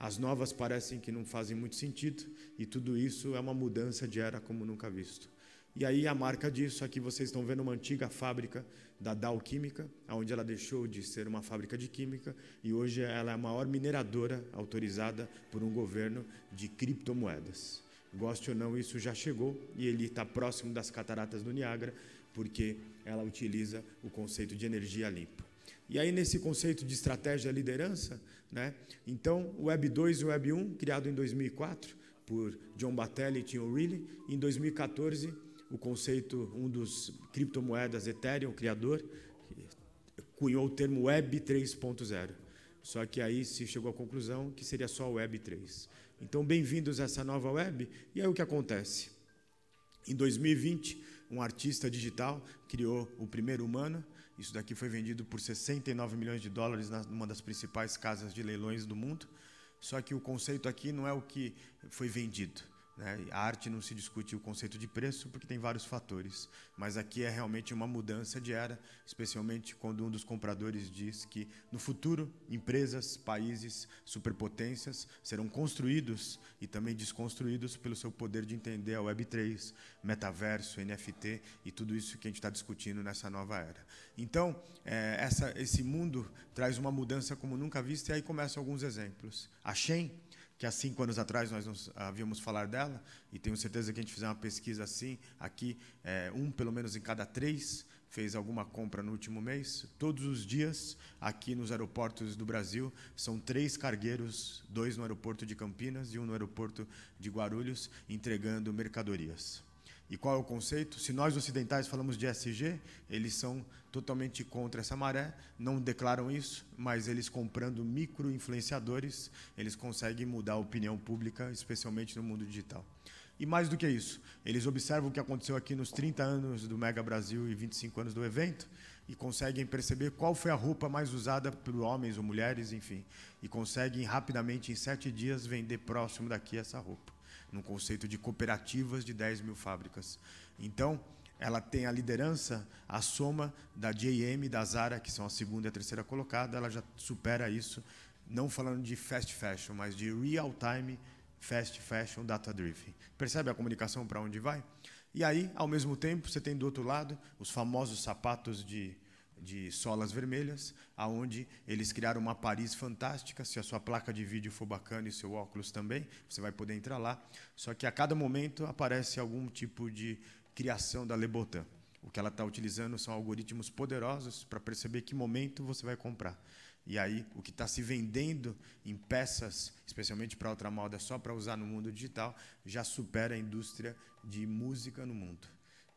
As novas parecem que não fazem muito sentido e tudo isso é uma mudança de era como nunca visto. E aí a marca disso, aqui vocês estão vendo uma antiga fábrica da Dow Química, onde ela deixou de ser uma fábrica de química e hoje ela é a maior mineradora autorizada por um governo de criptomoedas. Goste ou não, isso já chegou e ele está próximo das cataratas do Niágara, porque ela utiliza o conceito de energia limpa. E aí, nesse conceito de estratégia liderança, né? então, o Web 2 e o Web 1, criado em 2004 por John Batelli e Tim O'Reilly, em 2014, o conceito, um dos criptomoedas Ethereum, o criador, cunhou o termo Web 3.0. Só que aí se chegou à conclusão que seria só Web 3. Então, bem-vindos a essa nova web. E aí o que acontece? Em 2020, um artista digital criou o primeiro humano. Isso daqui foi vendido por 69 milhões de dólares numa das principais casas de leilões do mundo. Só que o conceito aqui não é o que foi vendido. Né? A arte não se discute o conceito de preço porque tem vários fatores, mas aqui é realmente uma mudança de era, especialmente quando um dos compradores diz que no futuro empresas, países, superpotências serão construídos e também desconstruídos pelo seu poder de entender a Web3, metaverso, NFT e tudo isso que a gente está discutindo nessa nova era. Então, é, essa, esse mundo traz uma mudança como nunca vista e aí começam alguns exemplos. A Shen que há cinco anos atrás nós nos havíamos falar dela, e tenho certeza que a gente fizer uma pesquisa assim, aqui, é, um pelo menos em cada três fez alguma compra no último mês. Todos os dias, aqui nos aeroportos do Brasil, são três cargueiros, dois no aeroporto de Campinas e um no aeroporto de Guarulhos, entregando mercadorias. E qual é o conceito? Se nós ocidentais falamos de SG, eles são totalmente contra essa maré, não declaram isso, mas eles comprando micro-influenciadores, eles conseguem mudar a opinião pública, especialmente no mundo digital. E mais do que isso, eles observam o que aconteceu aqui nos 30 anos do Mega Brasil e 25 anos do evento e conseguem perceber qual foi a roupa mais usada por homens ou mulheres, enfim, e conseguem rapidamente, em sete dias, vender próximo daqui essa roupa no conceito de cooperativas de 10 mil fábricas. Então, ela tem a liderança, a soma da JM e da Zara, que são a segunda e a terceira colocada, ela já supera isso, não falando de fast fashion, mas de real-time fast fashion data-driven. Percebe a comunicação para onde vai? E aí, ao mesmo tempo, você tem do outro lado os famosos sapatos de de solas vermelhas, aonde eles criaram uma Paris fantástica. Se a sua placa de vídeo for bacana e seu óculos também, você vai poder entrar lá. Só que a cada momento aparece algum tipo de criação da Lebotan. O que ela está utilizando são algoritmos poderosos para perceber que momento você vai comprar. E aí, o que está se vendendo em peças, especialmente para outra moda, só para usar no mundo digital, já supera a indústria de música no mundo.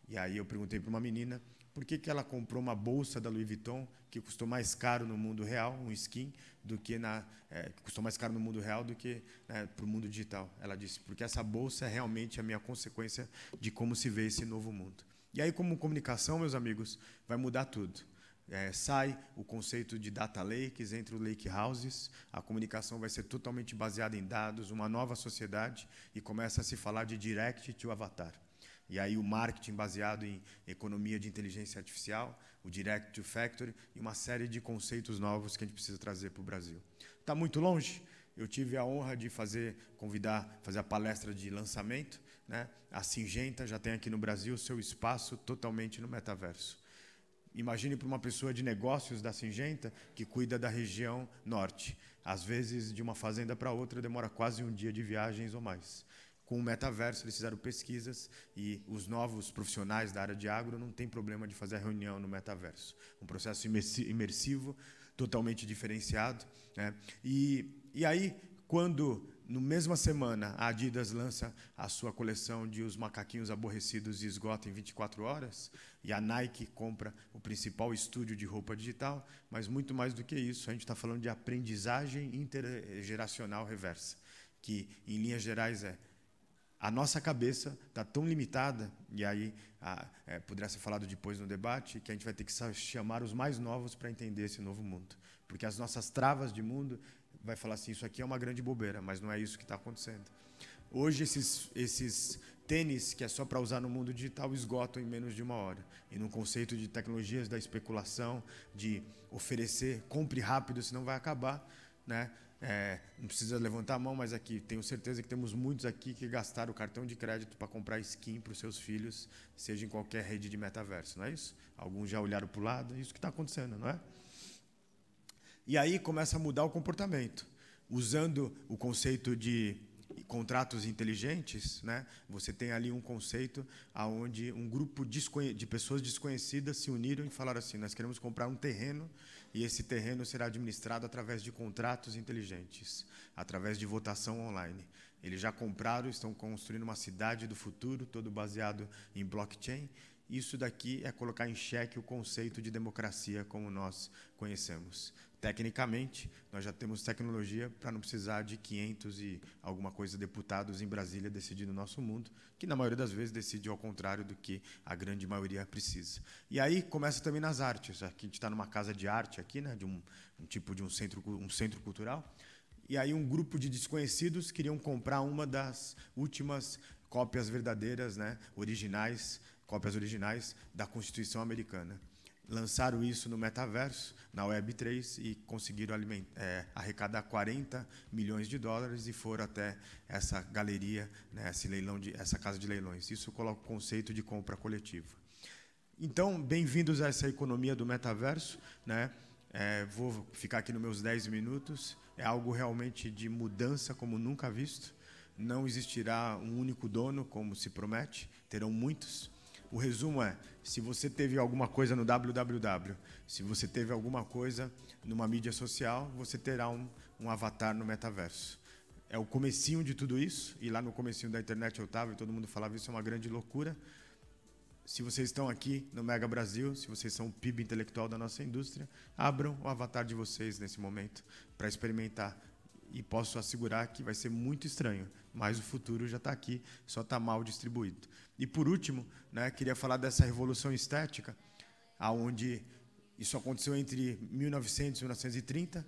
E aí eu perguntei para uma menina por que, que ela comprou uma bolsa da Louis Vuitton que custou mais caro no mundo real, um skin, do que na é, custou mais caro no mundo real do que né, para o mundo digital. Ela disse porque essa bolsa é realmente a minha consequência de como se vê esse novo mundo. E aí, como comunicação, meus amigos, vai mudar tudo. É, sai o conceito de data lakes entre os lake houses, a comunicação vai ser totalmente baseada em dados, uma nova sociedade, e começa a se falar de direct to avatar. E aí o marketing baseado em economia de inteligência artificial, o direct to factory e uma série de conceitos novos que a gente precisa trazer para o Brasil. Está muito longe. Eu tive a honra de fazer, convidar, fazer a palestra de lançamento. Né? A Singenta já tem aqui no Brasil seu espaço totalmente no metaverso. Imagine para uma pessoa de negócios da Singenta que cuida da região norte. Às vezes, de uma fazenda para outra, demora quase um dia de viagens ou mais com o metaverso, eles fizeram pesquisas e os novos profissionais da área de agro não tem problema de fazer a reunião no metaverso. Um processo imersivo, totalmente diferenciado. Né? E, e aí, quando no mesma semana a Adidas lança a sua coleção de os macaquinhos aborrecidos e esgota em 24 horas, e a Nike compra o principal estúdio de roupa digital, mas muito mais do que isso, a gente está falando de aprendizagem intergeracional reversa, que em linhas gerais é a nossa cabeça está tão limitada, e aí a, é, poderá ser falado depois no debate, que a gente vai ter que chamar os mais novos para entender esse novo mundo. Porque as nossas travas de mundo vai falar assim, isso aqui é uma grande bobeira, mas não é isso que está acontecendo. Hoje, esses, esses tênis, que é só para usar no mundo digital, esgotam em menos de uma hora. E no conceito de tecnologias da especulação, de oferecer, compre rápido, senão vai acabar, né? É, não precisa levantar a mão, mas aqui tenho certeza que temos muitos aqui que gastaram o cartão de crédito para comprar skin para os seus filhos, seja em qualquer rede de metaverso, não é isso? Alguns já olharam para o lado, é isso que está acontecendo, não é? E aí começa a mudar o comportamento, usando o conceito de contratos inteligentes, né? Você tem ali um conceito aonde um grupo de pessoas desconhecidas se uniram e falaram assim: nós queremos comprar um terreno e esse terreno será administrado através de contratos inteligentes, através de votação online. Eles já compraram, estão construindo uma cidade do futuro, todo baseado em blockchain. Isso daqui é colocar em xeque o conceito de democracia como nós conhecemos. Tecnicamente, nós já temos tecnologia para não precisar de 500 e alguma coisa deputados em Brasília decidindo o nosso mundo, que na maioria das vezes decide ao contrário do que a grande maioria precisa. E aí começa também nas artes. Aqui a gente está numa casa de arte aqui, né, de um, um tipo de um centro, um centro cultural. E aí um grupo de desconhecidos queriam comprar uma das últimas cópias verdadeiras, né, originais, cópias originais da Constituição Americana. Lançaram isso no metaverso, na Web3, e conseguiram é, arrecadar 40 milhões de dólares e foram até essa galeria, né, esse leilão de, essa casa de leilões. Isso coloca o conceito de compra coletiva. Então, bem-vindos a essa economia do metaverso. Né? É, vou ficar aqui nos meus 10 minutos. É algo realmente de mudança como nunca visto. Não existirá um único dono, como se promete, terão muitos. O resumo é: se você teve alguma coisa no www, se você teve alguma coisa numa mídia social, você terá um, um avatar no metaverso. É o comecinho de tudo isso, e lá no comecinho da internet eu estava e todo mundo falava isso é uma grande loucura. Se vocês estão aqui no Mega Brasil, se vocês são o PIB intelectual da nossa indústria, abram o avatar de vocês nesse momento para experimentar. E posso assegurar que vai ser muito estranho, mas o futuro já está aqui, só está mal distribuído. E por último, né, queria falar dessa revolução estética, aonde isso aconteceu entre 1900 e 1930,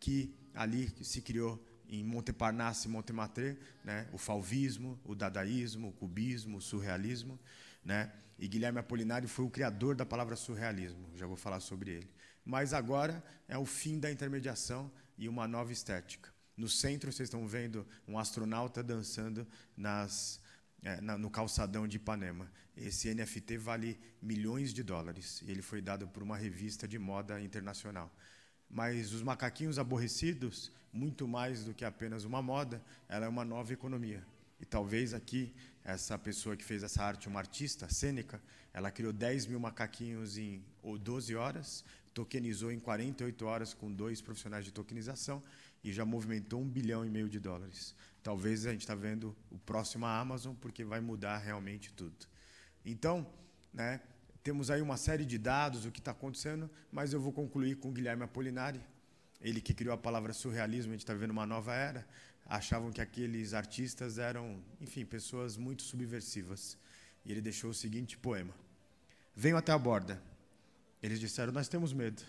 que ali se criou em Montparnasse e Montmartre, né, o fauvismo, o dadaísmo, o cubismo, o surrealismo, né? E Guilherme Apolinário foi o criador da palavra surrealismo, já vou falar sobre ele. Mas agora é o fim da intermediação e uma nova estética. No centro vocês estão vendo um astronauta dançando nas é, na, no calçadão de Ipanema. Esse NFT vale milhões de dólares e ele foi dado por uma revista de moda internacional. Mas os macaquinhos aborrecidos, muito mais do que apenas uma moda, ela é uma nova economia. E talvez aqui, essa pessoa que fez essa arte, uma artista, Sêneca, ela criou 10 mil macaquinhos em ou 12 horas, tokenizou em 48 horas com dois profissionais de tokenização e já movimentou um bilhão e meio de dólares. Talvez a gente está vendo o próximo Amazon, porque vai mudar realmente tudo. Então, né, temos aí uma série de dados, o que está acontecendo, mas eu vou concluir com Guilherme Apolinari, ele que criou a palavra surrealismo, a gente está vendo uma nova era, achavam que aqueles artistas eram, enfim, pessoas muito subversivas. E ele deixou o seguinte poema: Venham até a borda. Eles disseram: Nós temos medo.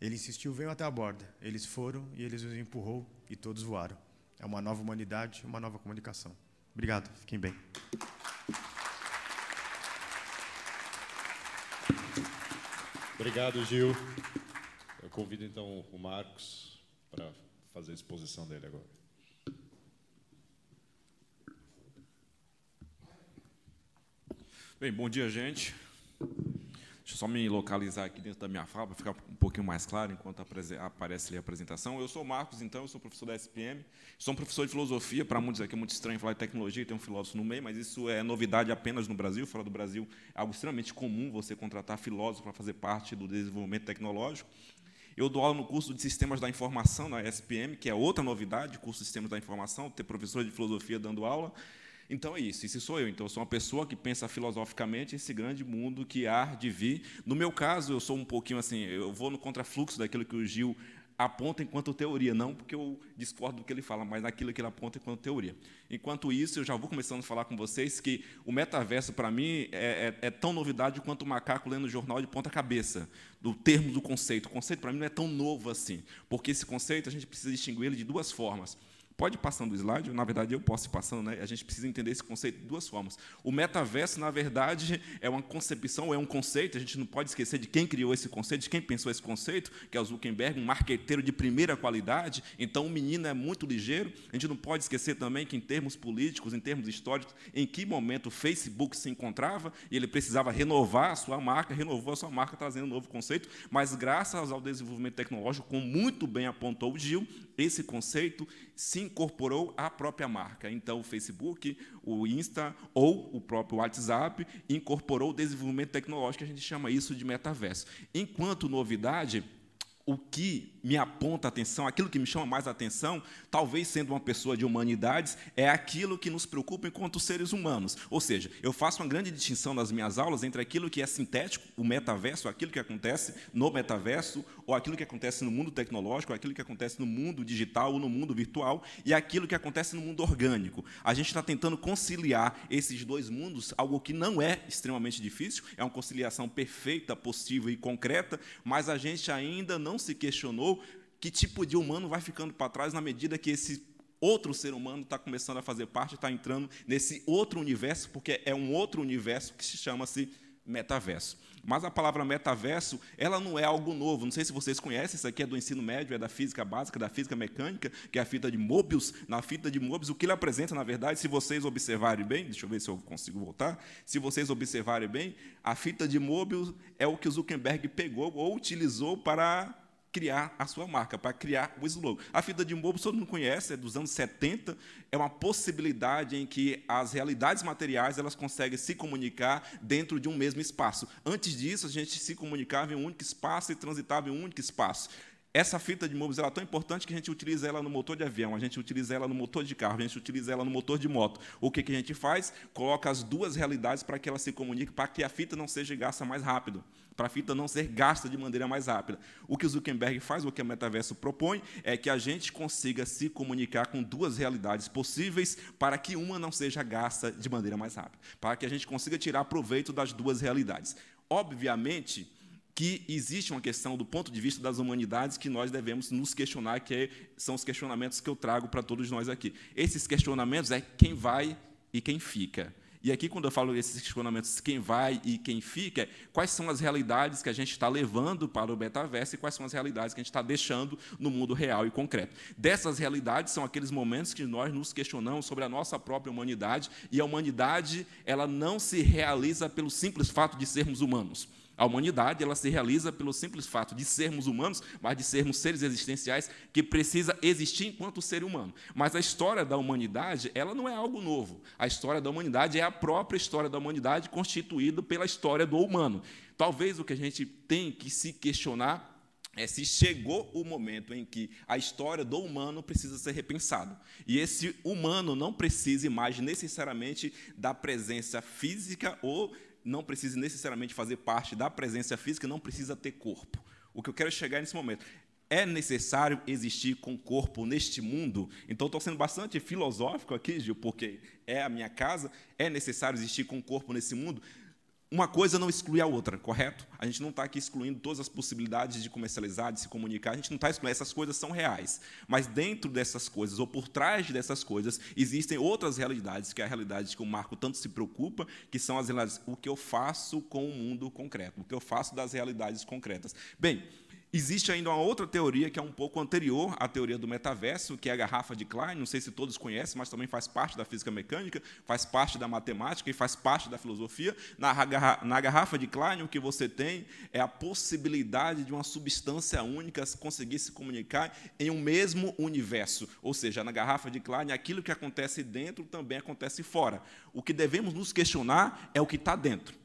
Ele insistiu: Venham até a borda. Eles foram e ele os empurrou e todos voaram. É uma nova humanidade, uma nova comunicação. Obrigado, fiquem bem. Obrigado, Gil. Eu convido então o Marcos para fazer a exposição dele agora. Bem, bom dia, gente. Deixa eu só me localizar aqui dentro da minha fala para ficar um pouquinho mais claro enquanto aparece ali a apresentação. Eu sou Marcos, então, eu sou professor da SPM. Sou um professor de filosofia. Para muitos aqui é muito estranho falar de tecnologia e ter um filósofo no meio, mas isso é novidade apenas no Brasil. Fora do Brasil é algo extremamente comum você contratar filósofo para fazer parte do desenvolvimento tecnológico. Eu dou aula no curso de Sistemas da Informação, na SPM, que é outra novidade, curso de Sistemas da Informação, ter professor de filosofia dando aula. Então é isso, esse sou eu. Então eu sou uma pessoa que pensa filosoficamente esse grande mundo que há de vir. No meu caso, eu sou um pouquinho assim, eu vou no contrafluxo daquilo que o Gil aponta enquanto teoria, não porque eu discordo do que ele fala, mas naquilo que ele aponta enquanto teoria. Enquanto isso, eu já vou começando a falar com vocês que o metaverso, para mim, é, é- é tão novidade quanto o macaco lendo o jornal de ponta cabeça, do termo do conceito. O conceito, para mim, não é tão novo assim, porque esse conceito a gente precisa distinguir ele de duas formas. Pode ir passando o slide, na verdade eu posso ir passando, né? A gente precisa entender esse conceito de duas formas. O metaverso, na verdade, é uma concepção, é um conceito, a gente não pode esquecer de quem criou esse conceito, de quem pensou esse conceito, que é o Zuckerberg, um marqueteiro de primeira qualidade. Então o menino é muito ligeiro. A gente não pode esquecer também que em termos políticos, em termos históricos, em que momento o Facebook se encontrava e ele precisava renovar a sua marca, renovou a sua marca trazendo um novo conceito, mas graças ao desenvolvimento tecnológico, como muito bem apontou o Gil, esse conceito se incorporou à própria marca. Então, o Facebook, o Insta ou o próprio WhatsApp incorporou o desenvolvimento tecnológico, a gente chama isso de metaverso. Enquanto novidade, o que me aponta a atenção, aquilo que me chama mais a atenção, talvez sendo uma pessoa de humanidades, é aquilo que nos preocupa enquanto seres humanos. Ou seja, eu faço uma grande distinção nas minhas aulas entre aquilo que é sintético, o metaverso, aquilo que acontece no metaverso, ou aquilo que acontece no mundo tecnológico, ou aquilo que acontece no mundo digital ou no mundo virtual, e aquilo que acontece no mundo orgânico. A gente está tentando conciliar esses dois mundos, algo que não é extremamente difícil, é uma conciliação perfeita, possível e concreta, mas a gente ainda não se questionou que tipo de humano vai ficando para trás na medida que esse outro ser humano está começando a fazer parte, está entrando nesse outro universo, porque é um outro universo que se chama-se metaverso. Mas a palavra metaverso, ela não é algo novo. Não sei se vocês conhecem, isso aqui é do ensino médio, é da física básica, da física mecânica, que é a fita de Mobius. Na fita de Mobius, o que ele apresenta, na verdade, se vocês observarem bem, deixa eu ver se eu consigo voltar, se vocês observarem bem, a fita de Mobius é o que o Zuckerberg pegou ou utilizou para criar a sua marca, para criar o slogan. A fita de Mobius todo mundo conhece, é dos anos 70, é uma possibilidade em que as realidades materiais elas conseguem se comunicar dentro de um mesmo espaço. Antes disso, a gente se comunicava em um único espaço e transitava em um único espaço. Essa fita de ela é tão importante que a gente utiliza ela no motor de avião, a gente utiliza ela no motor de carro, a gente utiliza ela no motor de moto. O que, que a gente faz? Coloca as duas realidades para que ela se comunique, para que a fita não seja gasta mais rápido, para a fita não ser gasta de maneira mais rápida. O que o Zuckerberg faz, o que o metaverso propõe, é que a gente consiga se comunicar com duas realidades possíveis para que uma não seja gasta de maneira mais rápida, para que a gente consiga tirar proveito das duas realidades. Obviamente, que existe uma questão do ponto de vista das humanidades que nós devemos nos questionar, que são os questionamentos que eu trago para todos nós aqui. Esses questionamentos é quem vai e quem fica. E aqui, quando eu falo desses questionamentos, quem vai e quem fica, é quais são as realidades que a gente está levando para o metaverso e quais são as realidades que a gente está deixando no mundo real e concreto. Dessas realidades são aqueles momentos que nós nos questionamos sobre a nossa própria humanidade e a humanidade ela não se realiza pelo simples fato de sermos humanos. A humanidade ela se realiza pelo simples fato de sermos humanos, mas de sermos seres existenciais que precisa existir enquanto ser humano. Mas a história da humanidade ela não é algo novo. A história da humanidade é a própria história da humanidade constituída pela história do humano. Talvez o que a gente tem que se questionar é se chegou o momento em que a história do humano precisa ser repensado. E esse humano não precisa mais necessariamente da presença física ou não precisa necessariamente fazer parte da presença física, não precisa ter corpo. O que eu quero chegar nesse momento é necessário existir com corpo neste mundo? Então, estou sendo bastante filosófico aqui, Gil, porque é a minha casa. É necessário existir com corpo nesse mundo? Uma coisa não exclui a outra, correto? A gente não está aqui excluindo todas as possibilidades de comercializar, de se comunicar, a gente não está excluindo, essas coisas são reais. Mas dentro dessas coisas, ou por trás dessas coisas, existem outras realidades, que é a realidade que o Marco tanto se preocupa, que são as realidades, o que eu faço com o mundo concreto, o que eu faço das realidades concretas. Bem, Existe ainda uma outra teoria que é um pouco anterior à teoria do metaverso, que é a garrafa de Klein. Não sei se todos conhecem, mas também faz parte da física mecânica, faz parte da matemática e faz parte da filosofia. Na, garrafa de Klein, o que você tem é a possibilidade de uma substância única conseguir se comunicar em um mesmo universo. Ou seja, na garrafa de Klein, aquilo que acontece dentro também acontece fora. O que devemos nos questionar é o que está dentro.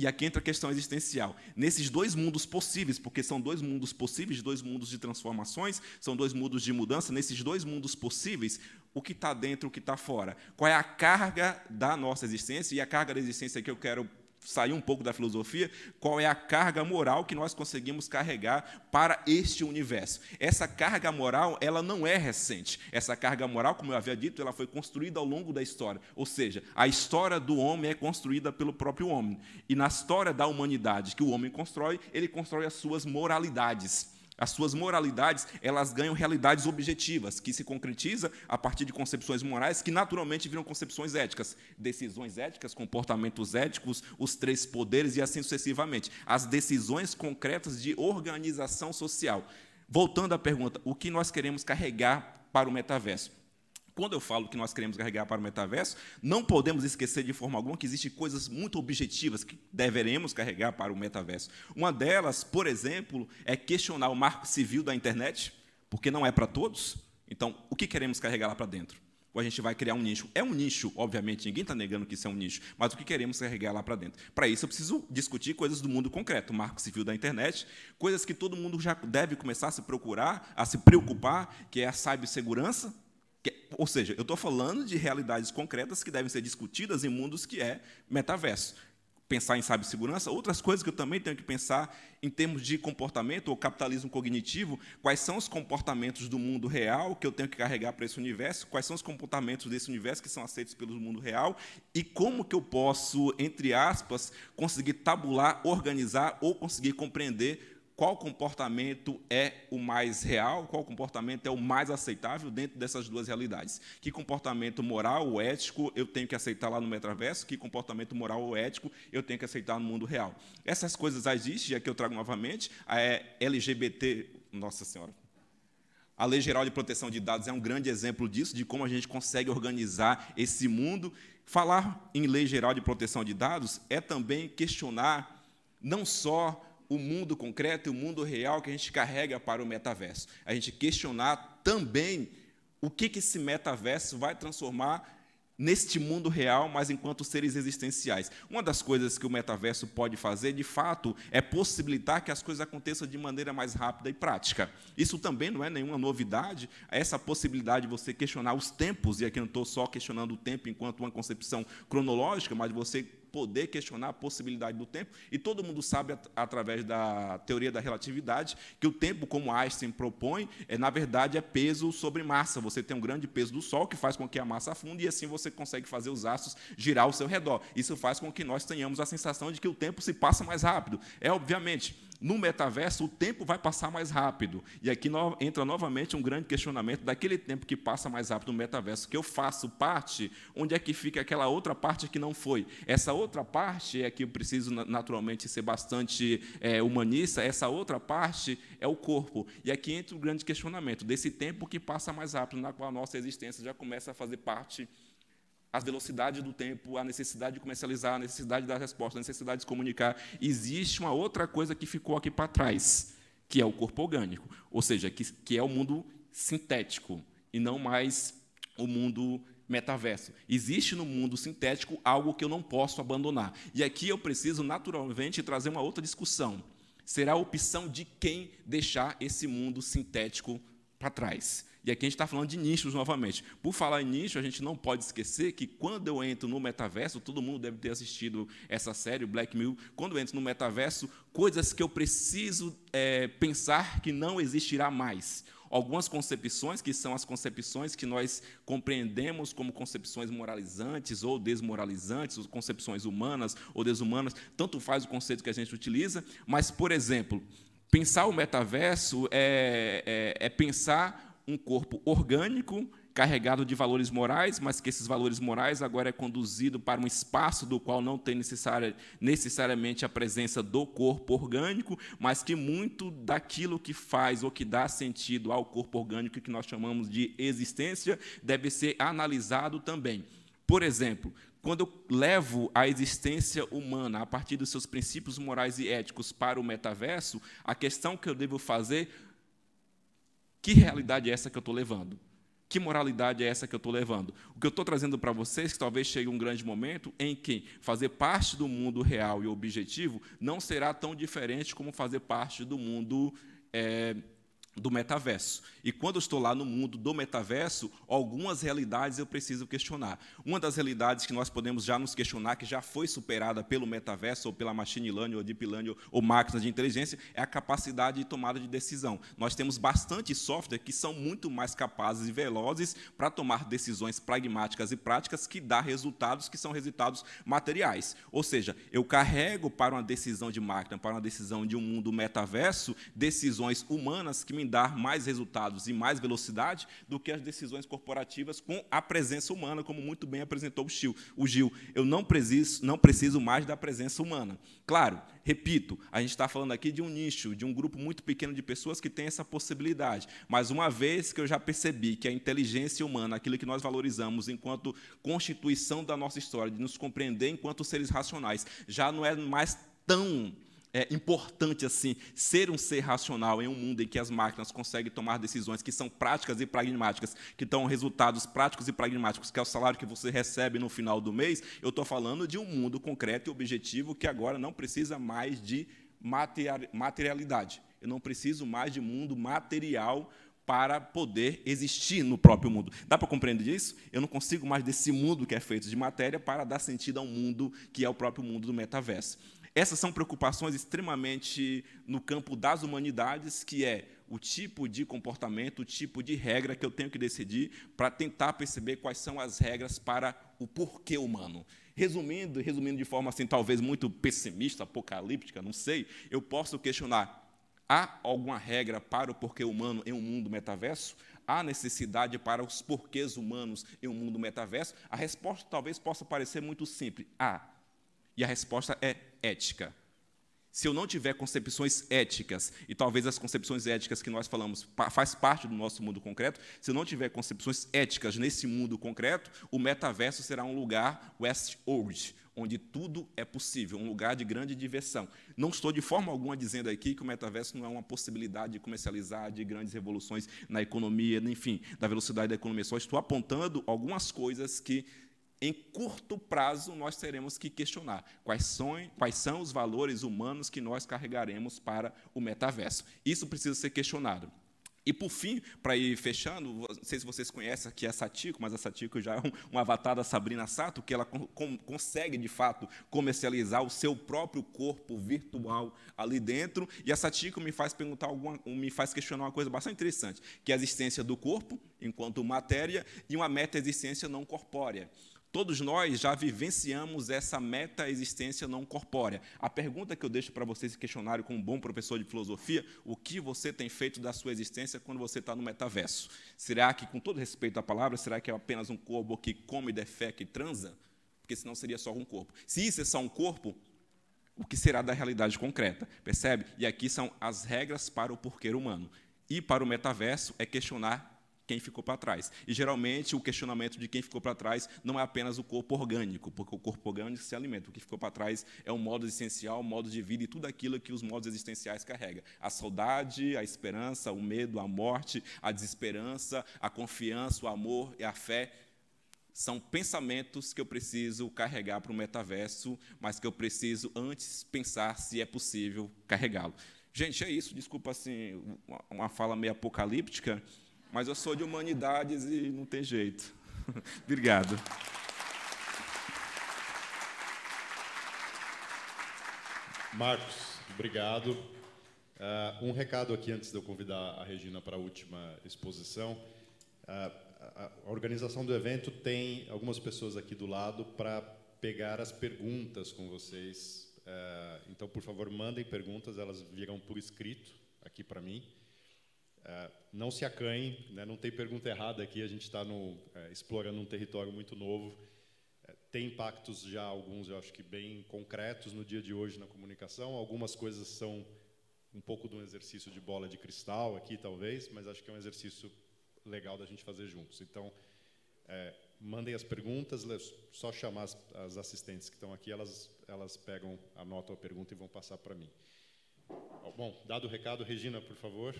E aqui entra a questão existencial. Nesses dois mundos possíveis, porque são dois mundos possíveis, dois mundos de transformações, são dois mundos de mudança, nesses dois mundos possíveis, o que está dentro, o que está fora? Qual é a carga da nossa existência? E a carga da existência que eu quero sair um pouco da filosofia, qual é a carga moral que nós conseguimos carregar para este universo. Essa carga moral, ela não é recente. Essa carga moral, como eu havia dito, ela foi construída ao longo da história. Ou seja, a história do homem é construída pelo próprio homem. E na história da humanidade que o homem constrói, ele constrói as suas moralidades. As suas moralidades, elas ganham realidades objetivas, que se concretiza a partir de concepções morais que naturalmente viram concepções éticas, decisões éticas, comportamentos éticos, os três poderes e assim sucessivamente. As decisões concretas de organização social. Voltando à pergunta, o que nós queremos carregar para o metaverso? Quando eu falo que nós queremos carregar para o metaverso, não podemos esquecer de forma alguma que existem coisas muito objetivas que deveremos carregar para o metaverso. Uma delas, por exemplo, é questionar o marco civil da internet, porque não é para todos. Então, o que queremos carregar lá para dentro? Ou a gente vai criar um nicho? É um nicho, obviamente, ninguém está negando que isso é um nicho, mas o que queremos carregar lá para dentro? Para isso, eu preciso discutir coisas do mundo concreto, o marco civil da internet, coisas que todo mundo já deve começar a se procurar, a se preocupar, que é a cibersegurança, ou seja, eu estou falando de realidades concretas que devem ser discutidas em mundos que é metaverso. Pensar em cibersegurança, outras coisas que eu também tenho que pensar em termos de comportamento ou capitalismo cognitivo, quais são os comportamentos do mundo real que eu tenho que carregar para esse universo, quais são os comportamentos desse universo que são aceitos pelo mundo real e como que eu posso, entre aspas, conseguir tabular, organizar ou conseguir compreender qual comportamento é o mais real, qual comportamento é o mais aceitável dentro dessas duas realidades. Que comportamento moral ou ético eu tenho que aceitar lá no metaverso, que comportamento moral ou ético eu tenho que aceitar no mundo real. Essas coisas existem, e aqui eu trago novamente, a LGBT, nossa senhora, a Lei Geral de Proteção de Dados é um grande exemplo disso, de como a gente consegue organizar esse mundo. Falar em Lei Geral de Proteção de Dados é também questionar não só o mundo concreto e o mundo real que a gente carrega para o metaverso. A gente questionar também o que, que esse metaverso vai transformar neste mundo real, mas enquanto seres existenciais. Uma das coisas que o metaverso pode fazer, de fato, é possibilitar que as coisas aconteçam de maneira mais rápida e prática. Isso também não é nenhuma novidade, essa possibilidade de você questionar os tempos, e aqui não estou só questionando o tempo enquanto uma concepção cronológica, mas você poder questionar a possibilidade do tempo, e todo mundo sabe, at através da teoria da relatividade, que o tempo, como Einstein propõe, é, na verdade é peso sobre massa. Você tem um grande peso do Sol que faz com que a massa afunde, e assim você consegue fazer os astros girar ao seu redor. Isso faz com que nós tenhamos a sensação de que o tempo se passa mais rápido. É, obviamente, no metaverso, o tempo vai passar mais rápido. E aqui no, entra novamente um grande questionamento daquele tempo que passa mais rápido no metaverso, que eu faço parte, onde é que fica aquela outra parte que não foi? Essa outra parte é que eu preciso naturalmente ser bastante é, humanista, essa outra parte é o corpo. E aqui entra o grande questionamento desse tempo que passa mais rápido, na qual a nossa existência já começa a fazer parte as velocidades do tempo, a necessidade de comercializar, a necessidade da resposta, a necessidade de comunicar. Existe uma outra coisa que ficou aqui para trás, que é o corpo orgânico, ou seja, que, que é o mundo sintético e não mais o mundo metaverso. Existe no mundo sintético algo que eu não posso abandonar. E aqui eu preciso naturalmente trazer uma outra discussão. Será a opção de quem deixar esse mundo sintético para trás. E aqui a gente está falando de nichos novamente. Por falar em nicho, a gente não pode esquecer que quando eu entro no metaverso, todo mundo deve ter assistido essa série, Black Mirror, quando eu entro no metaverso, coisas que eu preciso é, pensar que não existirá mais. Algumas concepções, que são as concepções que nós compreendemos como concepções moralizantes ou desmoralizantes, ou concepções humanas ou desumanas, tanto faz o conceito que a gente utiliza, mas, por exemplo, pensar o metaverso é, é, é pensar um corpo orgânico, carregado de valores morais, mas que esses valores morais agora é conduzido para um espaço do qual não tem necessária, necessariamente a presença do corpo orgânico, mas que muito daquilo que faz ou que dá sentido ao corpo orgânico, que nós chamamos de existência, deve ser analisado também. Por exemplo, quando eu levo a existência humana a partir dos seus princípios morais e éticos para o metaverso, a questão que eu devo fazer que realidade é essa que eu estou levando? Que moralidade é essa que eu estou levando? O que eu estou trazendo para vocês, que talvez chegue um grande momento em que fazer parte do mundo real e objetivo não será tão diferente como fazer parte do mundo é, do metaverso. E quando estou lá no mundo do metaverso, algumas realidades eu preciso questionar. Uma das realidades que nós podemos já nos questionar, que já foi superada pelo metaverso, ou pela machine learning, ou deep learning, ou máquinas de inteligência, é a capacidade de tomada de decisão. Nós temos bastante software que são muito mais capazes e velozes para tomar decisões pragmáticas e práticas que dá resultados que são resultados materiais. Ou seja, eu carrego para uma decisão de máquina, para uma decisão de um mundo metaverso, decisões humanas que me dar mais resultados e mais velocidade do que as decisões corporativas com a presença humana, como muito bem apresentou o Gil. O Gil eu não preciso, não preciso mais da presença humana. Claro, repito, a gente está falando aqui de um nicho, de um grupo muito pequeno de pessoas que tem essa possibilidade. Mas uma vez que eu já percebi que a inteligência humana, aquilo que nós valorizamos enquanto constituição da nossa história, de nos compreender enquanto seres racionais, já não é mais tão é importante assim ser um ser racional em um mundo em que as máquinas conseguem tomar decisões que são práticas e pragmáticas, que dão resultados práticos e pragmáticos, que é o salário que você recebe no final do mês. Eu estou falando de um mundo concreto e objetivo que agora não precisa mais de materialidade. Eu não preciso mais de mundo material para poder existir no próprio mundo. Dá para compreender isso? Eu não consigo mais desse mundo que é feito de matéria para dar sentido a um mundo que é o próprio mundo do metaverso. Essas são preocupações extremamente no campo das humanidades, que é o tipo de comportamento, o tipo de regra que eu tenho que decidir para tentar perceber quais são as regras para o porquê humano. Resumindo, resumindo de forma assim talvez muito pessimista, apocalíptica, não sei, eu posso questionar Há alguma regra para o porquê humano em um mundo metaverso? Há necessidade para os porquês humanos em um mundo metaverso? A resposta talvez possa parecer muito simples. Há. E a resposta é ética. Se eu não tiver concepções éticas, e talvez as concepções éticas que nós falamos faz parte do nosso mundo concreto, se eu não tiver concepções éticas nesse mundo concreto, o metaverso será um lugar Westworld, onde tudo é possível, um lugar de grande diversão. Não estou de forma alguma dizendo aqui que o metaverso não é uma possibilidade de comercializar, de grandes revoluções na economia, enfim, da velocidade da economia. Só estou apontando algumas coisas que em curto prazo nós teremos que questionar quais são, quais são os valores humanos que nós carregaremos para o metaverso. Isso precisa ser questionado. E, por fim, para ir fechando, não sei se vocês conhecem aqui a Satiko, mas a Satiko já é um, um avatar da Sabrina Sato, que ela con- consegue, de fato, comercializar o seu próprio corpo virtual ali dentro. E a Satiko me faz perguntar alguma, me faz questionar uma coisa bastante interessante, que é a existência do corpo enquanto matéria e uma meta-existência não corpórea. Todos nós já vivenciamos essa meta-existência não corpórea. A pergunta que eu deixo para vocês questionário como um bom professor de filosofia, o que você tem feito da sua existência quando você está no metaverso? Será que, com todo respeito à palavra, será que é apenas um corpo que come, defeca e transa? Porque senão seria só um corpo. Se isso é só um corpo, o que será da realidade concreta? Percebe? E aqui são as regras para o porquê humano. E para o metaverso é questionar quem ficou para trás. E geralmente o questionamento de quem ficou para trás não é apenas o corpo orgânico, porque o corpo orgânico se alimenta. O que ficou para trás é um modo existencial, um modo de vida e tudo aquilo que os modos existenciais carregam. A saudade, a esperança, o medo, a morte, a desesperança, a confiança, o amor e a fé são pensamentos que eu preciso carregar para o metaverso, mas que eu preciso antes pensar se é possível carregá-lo. Gente, é isso. Desculpa assim, uma fala meio apocalíptica, mas eu sou de humanidades e não tem jeito. [LAUGHS] Obrigado. Marcos, obrigado. Ah, um recado aqui antes de eu convidar a Regina para a última exposição. A, a organização do evento tem algumas pessoas aqui do lado para pegar as perguntas com vocês. Ah, então, por favor, mandem perguntas, elas virão por escrito aqui para mim. Ah, não se acanhem, né? não tem pergunta errada aqui, a gente está explorando um território muito novo. Eh, Tem impactos já, alguns eu acho que bem concretos no dia de hoje na comunicação. Algumas coisas são um pouco de um exercício de bola de cristal aqui, talvez, mas acho que é um exercício legal da gente fazer juntos. Então, mandem as perguntas, só chamar as, as assistentes que estão aqui, elas, elas pegam, anotam a pergunta e vão passar para mim. Bom, dado o recado, Regina, por favor.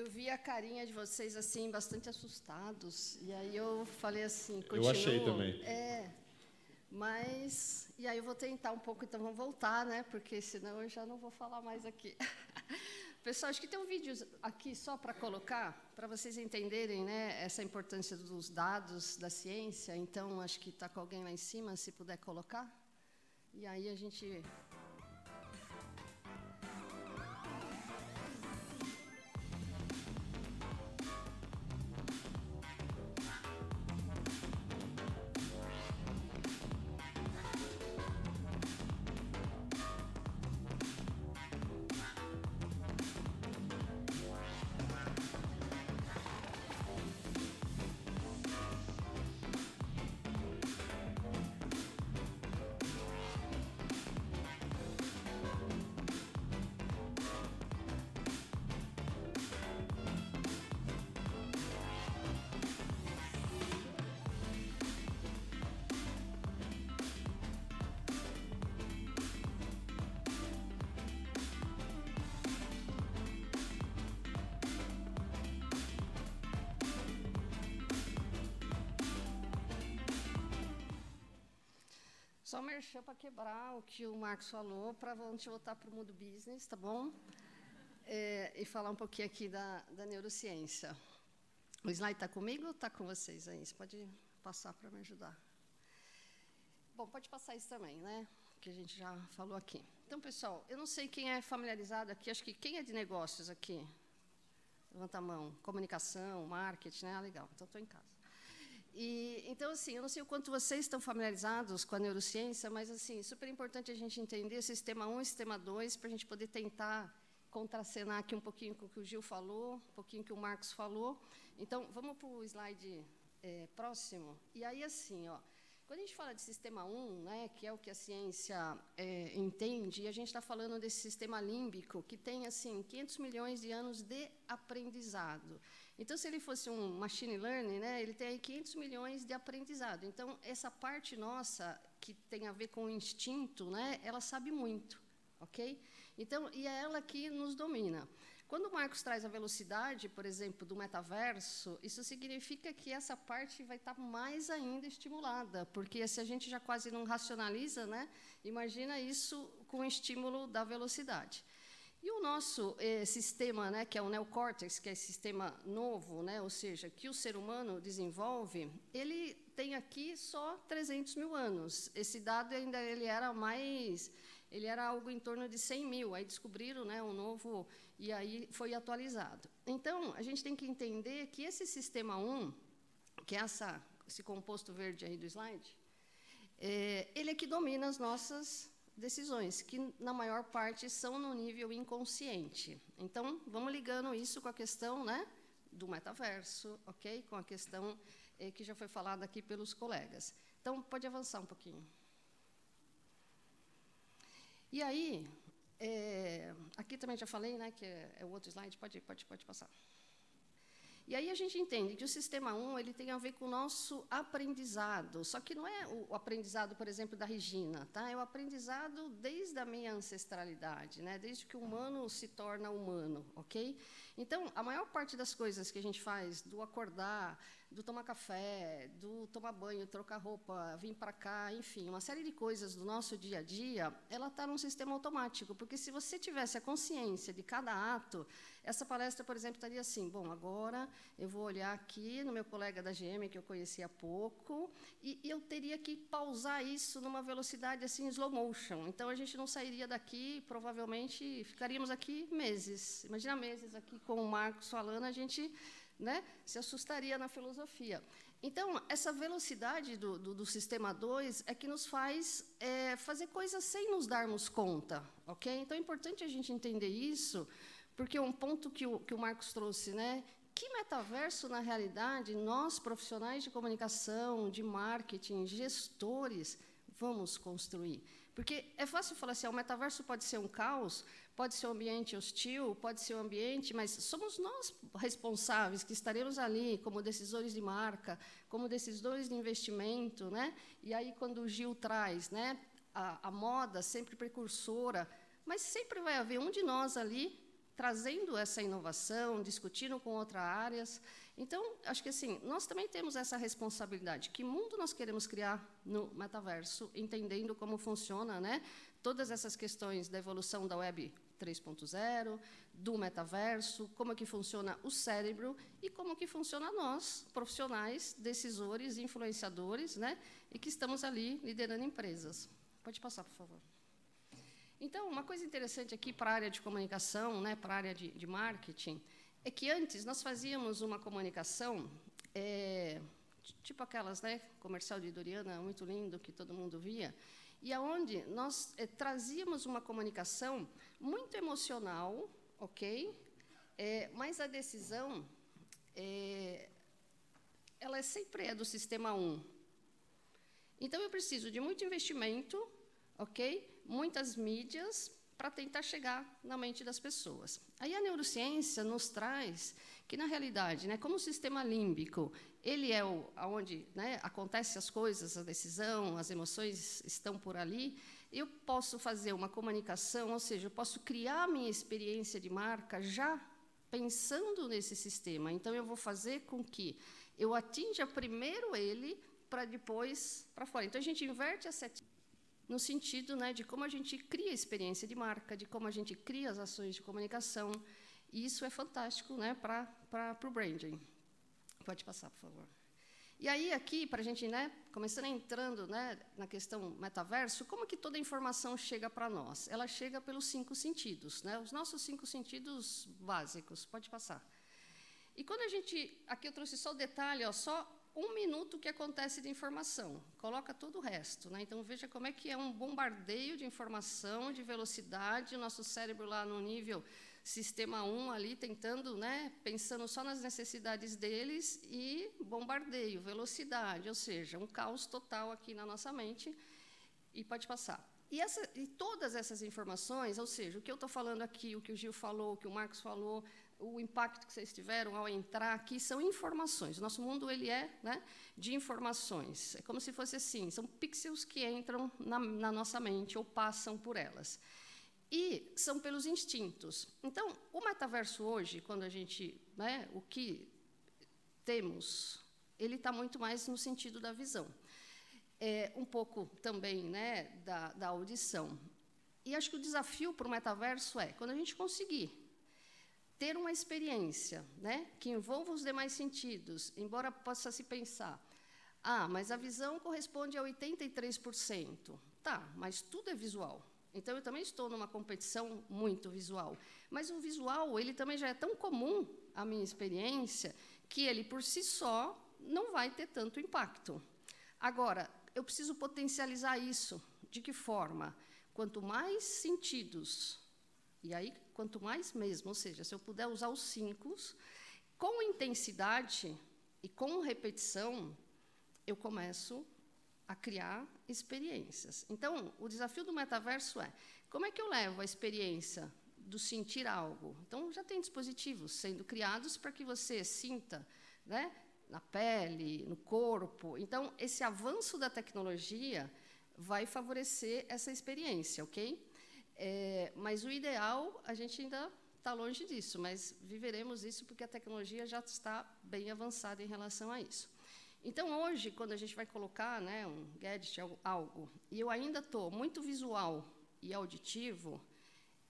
Eu vi a carinha de vocês assim, bastante assustados. E aí eu falei assim, Eu achei também. É. Mas. E aí eu vou tentar um pouco, então vamos voltar, né? Porque senão eu já não vou falar mais aqui. [LAUGHS] Pessoal, acho que tem um vídeo aqui só para colocar, para vocês entenderem né, essa importância dos dados da ciência. Então, acho que está com alguém lá em cima, se puder colocar. E aí a gente Só merchan para quebrar o que o Marcos falou, para a gente voltar para o mundo business, tá bom? É, e falar um pouquinho aqui da, da neurociência. O slide está comigo ou está com vocês aí? Você pode passar para me ajudar. Bom, pode passar isso também, né? Que a gente já falou aqui. Então, pessoal, eu não sei quem é familiarizado aqui, acho que quem é de negócios aqui? Levanta a mão. Comunicação, marketing, né? Ah, legal, então estou em casa. E, então, assim, eu não sei o quanto vocês estão familiarizados com a neurociência, mas, assim, super importante a gente entender sistema 1 e sistema 2 para a gente poder tentar contracenar aqui um pouquinho com o que o Gil falou, um pouquinho que o Marcos falou. Então, vamos para o slide eh, próximo. E aí, assim, ó, quando a gente fala de sistema 1, né, que é o que a ciência eh, entende, a gente está falando desse sistema límbico, que tem assim 500 milhões de anos de aprendizado. Então, se ele fosse um machine learning, né, ele tem aí 500 milhões de aprendizado. Então, essa parte nossa, que tem a ver com o instinto, né, ela sabe muito, ok? Então, e é ela que nos domina. Quando o Marcos traz a velocidade, por exemplo, do metaverso, isso significa que essa parte vai estar mais ainda estimulada, porque se a gente já quase não racionaliza, né, imagina isso com o estímulo da velocidade. E o nosso eh, sistema, né, que é o neocórtex, que é esse sistema novo, né, ou seja, que o ser humano desenvolve, ele tem aqui só 300 mil anos. Esse dado ainda ele era mais, ele era algo em torno de 100 mil. Aí descobriram, né, um novo e aí foi atualizado. Então a gente tem que entender que esse sistema 1, que é essa, esse composto verde aí do slide, eh, ele é que domina as nossas decisões, que na maior parte são no nível inconsciente. Então, vamos ligando isso com a questão né, do metaverso, ok? Com a questão eh, que já foi falada aqui pelos colegas. Então, pode avançar um pouquinho. E aí, eh, aqui também já falei, né, que é, é o outro slide, pode, pode, pode passar. E aí a gente entende que o sistema 1 ele tem a ver com o nosso aprendizado, só que não é o aprendizado, por exemplo, da Regina, tá? É o aprendizado desde a minha ancestralidade, né? Desde que o humano se torna humano, ok? Então, a maior parte das coisas que a gente faz, do acordar, do tomar café, do tomar banho, trocar roupa, vir para cá, enfim, uma série de coisas do nosso dia a dia, ela está num sistema automático, porque se você tivesse a consciência de cada ato, essa palestra, por exemplo, estaria assim: bom, agora eu vou olhar aqui no meu colega da GM que eu conheci há pouco e, e eu teria que pausar isso numa velocidade assim slow motion. Então a gente não sairia daqui, provavelmente ficaríamos aqui meses. Imagina meses aqui com o Marcos falando, a gente né, se assustaria na filosofia. Então, essa velocidade do, do, do sistema 2 é que nos faz é, fazer coisas sem nos darmos conta, ok? Então, é importante a gente entender isso, porque um ponto que o, que o Marcos trouxe, né? Que metaverso, na realidade, nós, profissionais de comunicação, de marketing, gestores, vamos construir? Porque é fácil falar assim, ah, o metaverso pode ser um caos, pode ser um ambiente hostil, pode ser um ambiente, mas somos nós responsáveis que estaremos ali como decisores de marca, como decisores de investimento, né? E aí quando o Gil traz, né, a, a moda sempre precursora, mas sempre vai haver um de nós ali trazendo essa inovação, discutindo com outras áreas. Então, acho que assim, nós também temos essa responsabilidade. Que mundo nós queremos criar no metaverso, entendendo como funciona, né? Todas essas questões da evolução da web 3.0, do metaverso, como é que funciona o cérebro e como que funciona nós, profissionais, decisores, influenciadores, né? E que estamos ali liderando empresas. Pode passar, por favor. Então, uma coisa interessante aqui para a área de comunicação, né, para a área de, de marketing, é que antes nós fazíamos uma comunicação, é, tipo aquelas, né, comercial de Doriana, muito lindo, que todo mundo via, e aonde nós é, trazíamos uma comunicação muito emocional, ok? É, mas a decisão, é, ela é sempre é do sistema 1. Então, eu preciso de muito investimento, ok? Muitas mídias para tentar chegar na mente das pessoas. Aí a neurociência nos traz que na realidade, né, como o sistema límbico, ele é o aonde, né, acontece as coisas, a decisão, as emoções estão por ali, eu posso fazer uma comunicação, ou seja, eu posso criar a minha experiência de marca já pensando nesse sistema. Então eu vou fazer com que eu atinja primeiro ele para depois para fora. Então a gente inverte a sete no sentido né, de como a gente cria a experiência de marca, de como a gente cria as ações de comunicação. E isso é fantástico né, para o branding. Pode passar, por favor. E aí, aqui, para a gente, né, começando entrando né, na questão metaverso, como que toda a informação chega para nós? Ela chega pelos cinco sentidos, né, os nossos cinco sentidos básicos. Pode passar. E quando a gente. Aqui eu trouxe só o detalhe, ó, só um minuto que acontece de informação, coloca todo o resto. Né? Então, veja como é que é um bombardeio de informação, de velocidade, o nosso cérebro lá no nível sistema 1 ali, tentando, né, pensando só nas necessidades deles, e bombardeio, velocidade, ou seja, um caos total aqui na nossa mente, e pode passar. E, essa, e todas essas informações, ou seja, o que eu estou falando aqui, o que o Gil falou, o que o Marcos falou, o impacto que vocês tiveram ao entrar aqui são informações. O nosso mundo ele é né, de informações. É como se fosse assim, são pixels que entram na, na nossa mente ou passam por elas. E são pelos instintos. Então, o metaverso hoje, quando a gente, né, o que temos, ele está muito mais no sentido da visão. É, um pouco também né, da, da audição. E acho que o desafio para o metaverso é, quando a gente conseguir ter uma experiência né, que envolva os demais sentidos, embora possa se pensar, ah, mas a visão corresponde a 83%. Tá, mas tudo é visual. Então eu também estou numa competição muito visual. Mas o visual, ele também já é tão comum à minha experiência que ele por si só não vai ter tanto impacto. Agora, eu preciso potencializar isso. De que forma? Quanto mais sentidos e aí, quanto mais mesmo, ou seja, se eu puder usar os cinco, com intensidade e com repetição, eu começo a criar experiências. Então, o desafio do metaverso é como é que eu levo a experiência do sentir algo? Então, já tem dispositivos sendo criados para que você sinta, né, na pele, no corpo. Então, esse avanço da tecnologia vai favorecer essa experiência, ok? É, mas o ideal, a gente ainda está longe disso, mas viveremos isso porque a tecnologia já está bem avançada em relação a isso. Então, hoje, quando a gente vai colocar né, um gadget, algo, e eu ainda estou muito visual e auditivo,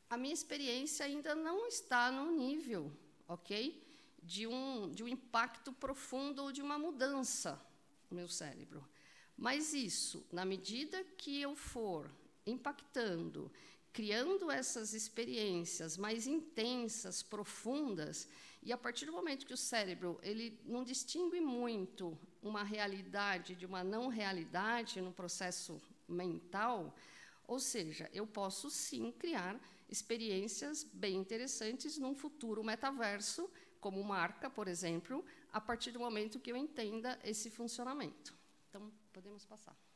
a minha experiência ainda não está no nível, ok? De um, de um impacto profundo ou de uma mudança no meu cérebro. Mas isso, na medida que eu for impactando criando essas experiências mais intensas, profundas, e a partir do momento que o cérebro ele não distingue muito uma realidade de uma não realidade no processo mental, ou seja, eu posso sim criar experiências bem interessantes num futuro metaverso, como marca, por exemplo, a partir do momento que eu entenda esse funcionamento. Então, podemos passar.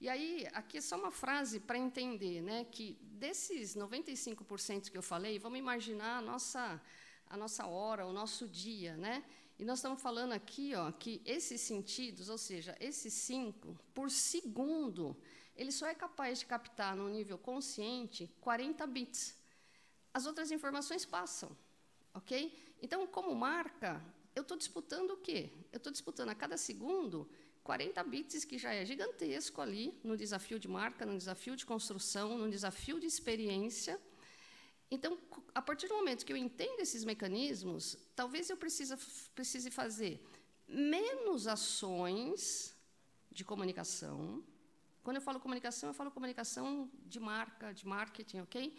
E aí, aqui é só uma frase para entender né, que desses 95% que eu falei, vamos imaginar a nossa, a nossa hora, o nosso dia. Né? E nós estamos falando aqui ó, que esses sentidos, ou seja, esses cinco, por segundo, ele só é capaz de captar no nível consciente 40 bits. As outras informações passam. ok? Então, como marca, eu estou disputando o quê? Eu estou disputando a cada segundo 40 bits, que já é gigantesco ali, no desafio de marca, no desafio de construção, no desafio de experiência. Então, a partir do momento que eu entendo esses mecanismos, talvez eu precise, fazer menos ações de comunicação. Quando eu falo comunicação, eu falo comunicação de marca, de marketing, ok?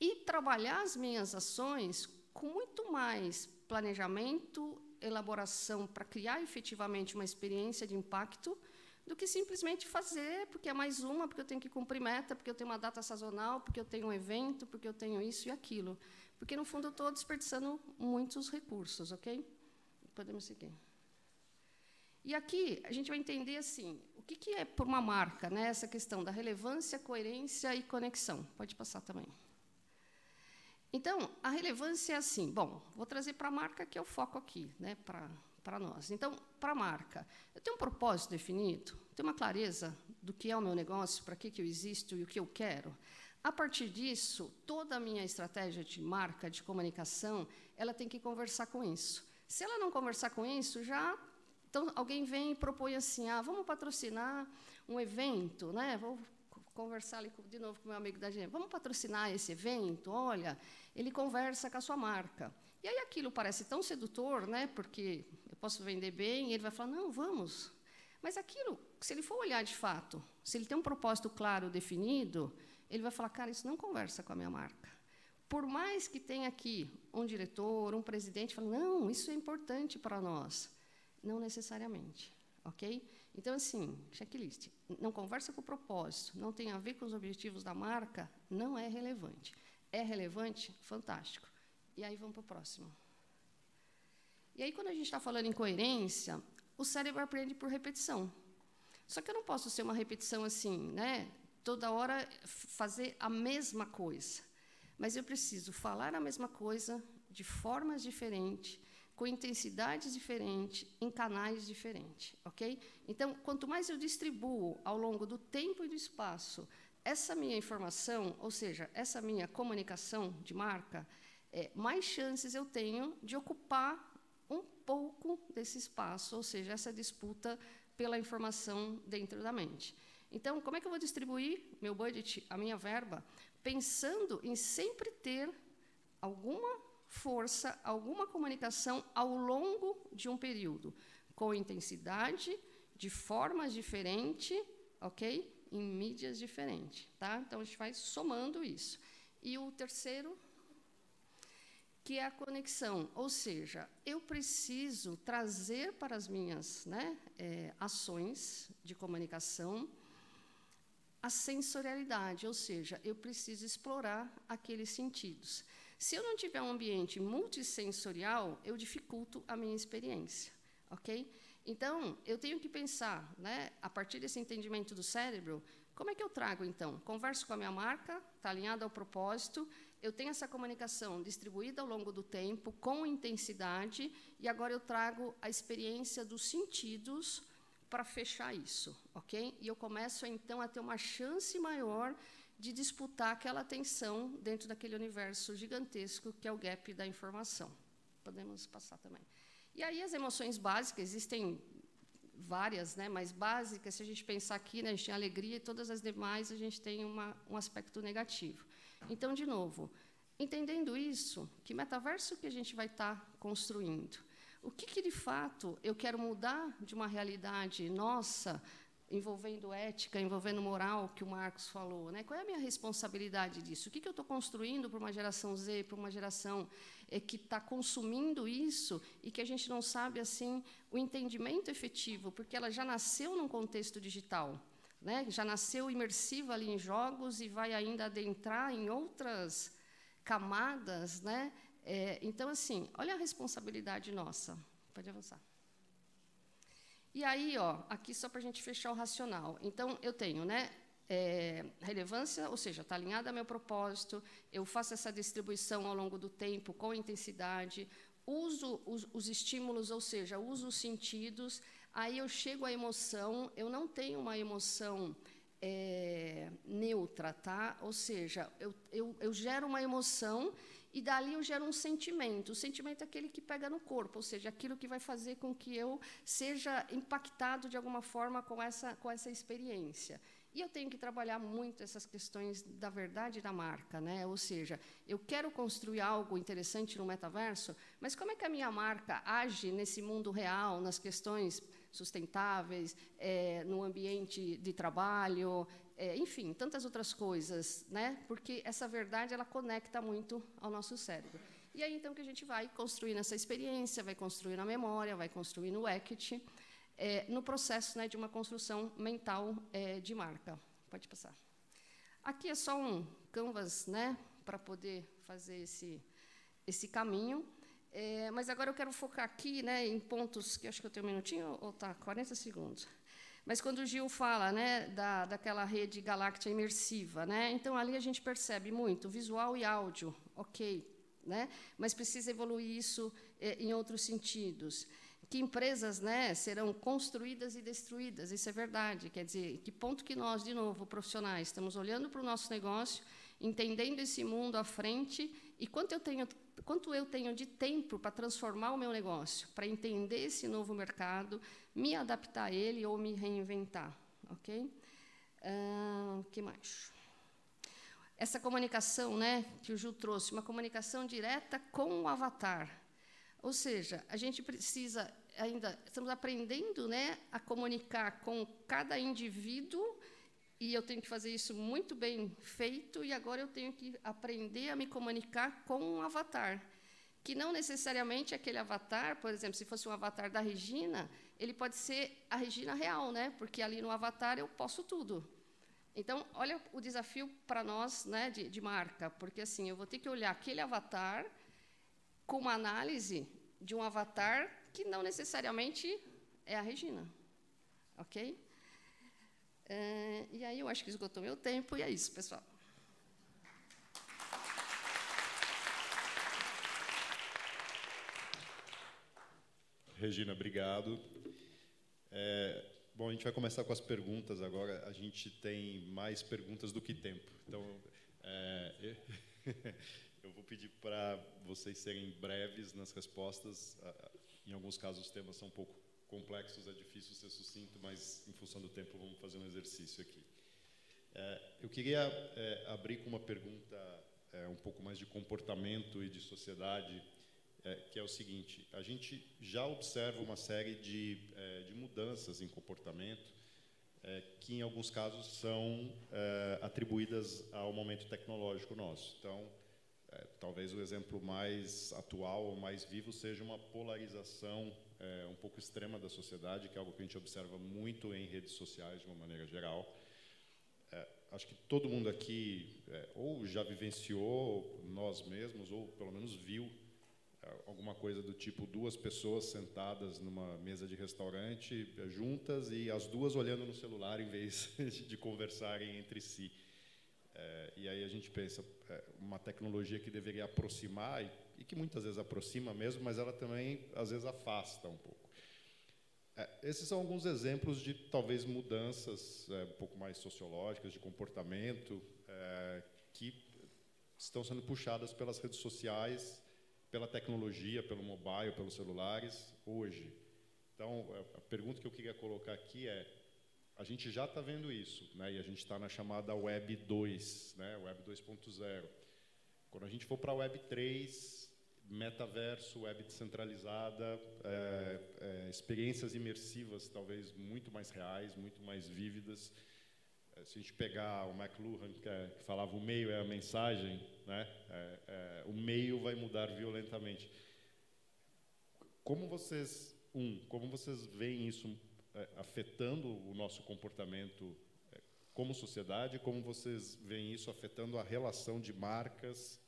E trabalhar as minhas ações com muito mais planejamento elaboração para criar efetivamente uma experiência de impacto do que simplesmente fazer, porque é mais uma, porque eu tenho que cumprir meta, porque eu tenho uma data sazonal, porque eu tenho um evento, porque eu tenho isso e aquilo. Porque, no fundo, eu estou desperdiçando muitos recursos, ok? Podemos seguir. E aqui a gente vai entender assim, o que, que é por uma marca, né, essa questão da relevância, coerência e conexão. Pode passar também. Então, a relevância é assim. Bom, vou trazer para a marca, que é o foco aqui, né, para nós. Então, para a marca, eu tenho um propósito definido, tenho uma clareza do que é o meu negócio, para que, que eu existo e o que eu quero. A partir disso, toda a minha estratégia de marca, de comunicação, ela tem que conversar com isso. Se ela não conversar com isso, já então, alguém vem e propõe assim: ah, vamos patrocinar um evento, né? Vou conversar ali de novo com meu amigo da gente. Vamos patrocinar esse evento? Olha, ele conversa com a sua marca. E aí aquilo parece tão sedutor, né? Porque eu posso vender bem, e ele vai falar: "Não, vamos". Mas aquilo, se ele for olhar de fato, se ele tem um propósito claro, definido, ele vai falar: "Cara, isso não conversa com a minha marca". Por mais que tenha aqui um diretor, um presidente falando: "Não, isso é importante para nós". Não necessariamente, ok? Então, assim, checklist. Não conversa com o propósito, não tem a ver com os objetivos da marca, não é relevante. É relevante? Fantástico. E aí vamos para o próximo. E aí, quando a gente está falando em coerência, o cérebro aprende por repetição. Só que eu não posso ser uma repetição assim, né? Toda hora fazer a mesma coisa. Mas eu preciso falar a mesma coisa de formas diferentes, com intensidades diferentes, em canais diferentes, ok? Então, quanto mais eu distribuo ao longo do tempo e do espaço essa minha informação, ou seja, essa minha comunicação de marca, é, mais chances eu tenho de ocupar um pouco desse espaço, ou seja, essa disputa pela informação dentro da mente. Então, como é que eu vou distribuir meu budget, a minha verba, pensando em sempre ter alguma força, alguma comunicação ao longo de um período, com intensidade, de formas diferentes, ok? Em mídias diferentes, tá? Então a gente vai somando isso. E o terceiro, que é a conexão, ou seja, eu preciso trazer para as minhas né, eh, ações de comunicação a sensorialidade, ou seja, eu preciso explorar aqueles sentidos. Se eu não tiver um ambiente multissensorial, eu dificulto a minha experiência, ok? Então, eu tenho que pensar, né, a partir desse entendimento do cérebro, como é que eu trago, então? Converso com a minha marca, está alinhado ao propósito, eu tenho essa comunicação distribuída ao longo do tempo, com intensidade, e agora eu trago a experiência dos sentidos para fechar isso, ok? E eu começo, então, a ter uma chance maior de disputar aquela atenção dentro daquele universo gigantesco que é o gap da informação. Podemos passar também. E aí as emoções básicas, existem várias, né, mas básicas, se a gente pensar aqui, né, a gente tem alegria e todas as demais a gente tem uma, um aspecto negativo. Então, de novo, entendendo isso, que metaverso que a gente vai estar construindo? O que, que, de fato, eu quero mudar de uma realidade nossa, envolvendo ética, envolvendo moral, que o Marcos falou? Né? Qual é a minha responsabilidade disso? O que, que eu estou construindo para uma geração Z, para uma geração é, que está consumindo isso e que a gente não sabe assim o entendimento efetivo, porque ela já nasceu num contexto digital. Né? Já nasceu imersiva ali em jogos e vai ainda adentrar em outras camadas, né? É, então, assim, olha a responsabilidade nossa. Pode avançar. E aí, ó, aqui só para a gente fechar o racional. Então, eu tenho, né? É, relevância, ou seja, está alinhada ao meu propósito, eu faço essa distribuição ao longo do tempo com intensidade, uso os, os estímulos, ou seja, uso os sentidos, aí eu chego à emoção, eu não tenho uma emoção é, neutra, tá? Ou seja, eu, eu, eu gero uma emoção e dali eu gero um sentimento. O sentimento é aquele que pega no corpo, ou seja, aquilo que vai fazer com que eu seja impactado de alguma forma com essa, com essa experiência. E eu tenho que trabalhar muito essas questões da verdade da marca, né? Ou seja, eu quero construir algo interessante no metaverso, mas como é que a minha marca age nesse mundo real, nas questões sustentáveis, é, no ambiente de trabalho, é, enfim, tantas outras coisas, né? Porque essa verdade ela conecta muito ao nosso cérebro. E aí então que a gente vai construindo essa experiência, vai construindo a memória, vai construindo o equity, é, no processo né, de uma construção mental é, de marca. Pode passar. Aqui é só um canvas, né, para poder fazer esse esse caminho. É, mas agora eu quero focar aqui né, em pontos que acho que eu tenho um minutinho ou tá 40 segundos. Mas quando o Gil fala né, da, daquela rede galáctica imersiva, né, então ali a gente percebe muito visual e áudio, ok, né, mas precisa evoluir isso é, em outros sentidos. Que empresas né, serão construídas e destruídas, isso é verdade. Quer dizer, que ponto que nós, de novo, profissionais, estamos olhando para o nosso negócio, entendendo esse mundo à frente e quanto eu tenho, quanto eu tenho de tempo para transformar o meu negócio, para entender esse novo mercado, me adaptar a ele ou me reinventar, ok? O uh, que mais? Essa comunicação, né, que o Ju trouxe, uma comunicação direta com o avatar. Ou seja, a gente precisa ainda estamos aprendendo, né, a comunicar com cada indivíduo e eu tenho que fazer isso muito bem feito, e agora eu tenho que aprender a me comunicar com um avatar, que não necessariamente aquele avatar, por exemplo, se fosse um avatar da Regina, ele pode ser a Regina real, né? Porque ali no avatar eu posso tudo. Então, olha o desafio para nós, né, de, de marca, porque assim eu vou ter que olhar aquele avatar com uma análise de um avatar que não necessariamente é a Regina, ok? É, e aí eu acho que esgotou meu tempo e é isso, pessoal. Regina, obrigado. É, bom, a gente vai começar com as perguntas agora. A gente tem mais perguntas do que tempo. Então, é, [LAUGHS] eu vou pedir para vocês serem breves nas respostas. Em alguns casos, os temas são um pouco complexos, é difícil ser sucinto, mas, em função do tempo, vamos fazer um exercício aqui. É, eu queria é, abrir com uma pergunta é, um pouco mais de comportamento e de sociedade, que é o seguinte: a gente já observa uma série de, de mudanças em comportamento que, em alguns casos, são atribuídas ao momento tecnológico nosso. Então, talvez o exemplo mais atual ou mais vivo seja uma polarização é, um pouco extrema da sociedade, que é algo que a gente observa muito em redes sociais, de uma maneira geral. É, acho que todo mundo aqui é, ou já vivenciou nós mesmos, ou pelo menos viu é, alguma coisa do tipo duas pessoas sentadas numa mesa de restaurante é, juntas e as duas olhando no celular em vez [LAUGHS] de conversarem entre si. É, e aí a gente pensa é, uma tecnologia que deveria aproximar e, e que muitas vezes aproxima mesmo, mas ela também às vezes afasta um pouco. É, esses são alguns exemplos de talvez mudanças é, um pouco mais sociológicas de comportamento é, que estão sendo puxadas pelas redes sociais, pela tecnologia, pelo mobile, pelos celulares hoje. Então, a- a pergunta que eu queria colocar aqui é: a gente já está vendo isso, né? E a gente está na chamada Web 2, né? Web 2.0. Quando a gente for para a Web 3, metaverso, web descentralizada, é, é, experiências imersivas talvez muito mais reais, muito mais vívidas. É, Se a gente pegar o McLuhan, que, é- que falava o meio é a mensagem, né? É, é, o meio vai mudar violentamente. Como vocês, um, como vocês veem isso afetando o nosso comportamento como sociedade? Como vocês veem isso afetando a relação de marcas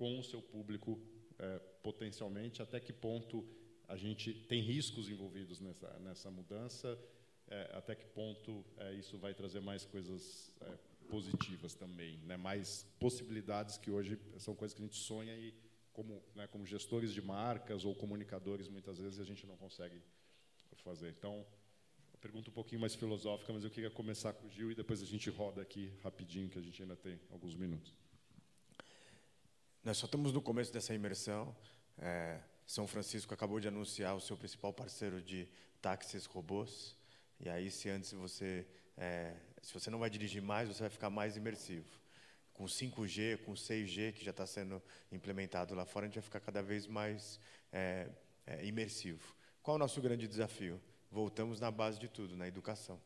com o seu público é, potencialmente? Até que ponto a gente tem riscos envolvidos nessa nessa mudança? É, até que ponto é, isso vai trazer mais coisas é, positivas também, né? Mais possibilidades que hoje são coisas que a gente sonha e como né, como gestores de marcas ou comunicadores muitas vezes a gente não consegue fazer. Então, pergunta um pouquinho mais filosófica, mas eu queria começar com o Gil e depois a gente roda aqui rapidinho, que a gente ainda tem alguns minutos. Nós só estamos no começo dessa imersão. É, São Francisco acabou de anunciar o seu principal parceiro de táxis robôs. E aí, se antes você, é, se você não vai dirigir mais, você vai ficar mais imersivo. Com 5G, com 6G que já está sendo implementado lá fora, a gente vai ficar cada vez mais é, é, imersivo. Qual é o nosso grande desafio? Voltamos na base de tudo, na educação.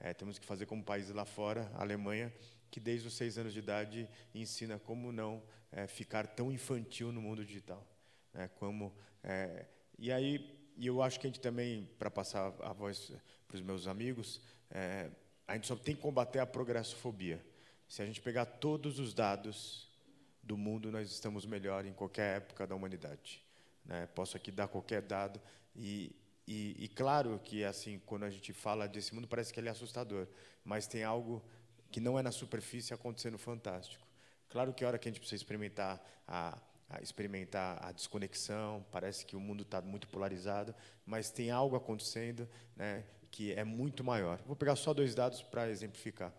É, temos que fazer como países lá fora, a Alemanha, que desde os seis anos de idade ensina como não é, ficar tão infantil no mundo digital. Né? Como, é, e aí, e eu acho que a gente também, para passar a voz para os meus amigos, é, a gente só tem que combater a progressofobia. Se a gente pegar todos os dados do mundo, nós estamos melhor em qualquer época da humanidade. Né? Posso aqui dar qualquer dado e, e, e claro que assim quando a gente fala desse mundo parece que ele é assustador, mas tem algo que não é na superfície acontecendo fantástico. Claro que a hora que a gente precisa experimentar a, a experimentar a desconexão, parece que o mundo está muito polarizado, mas tem algo acontecendo, né, que é muito maior. Vou pegar só dois dados para exemplificar.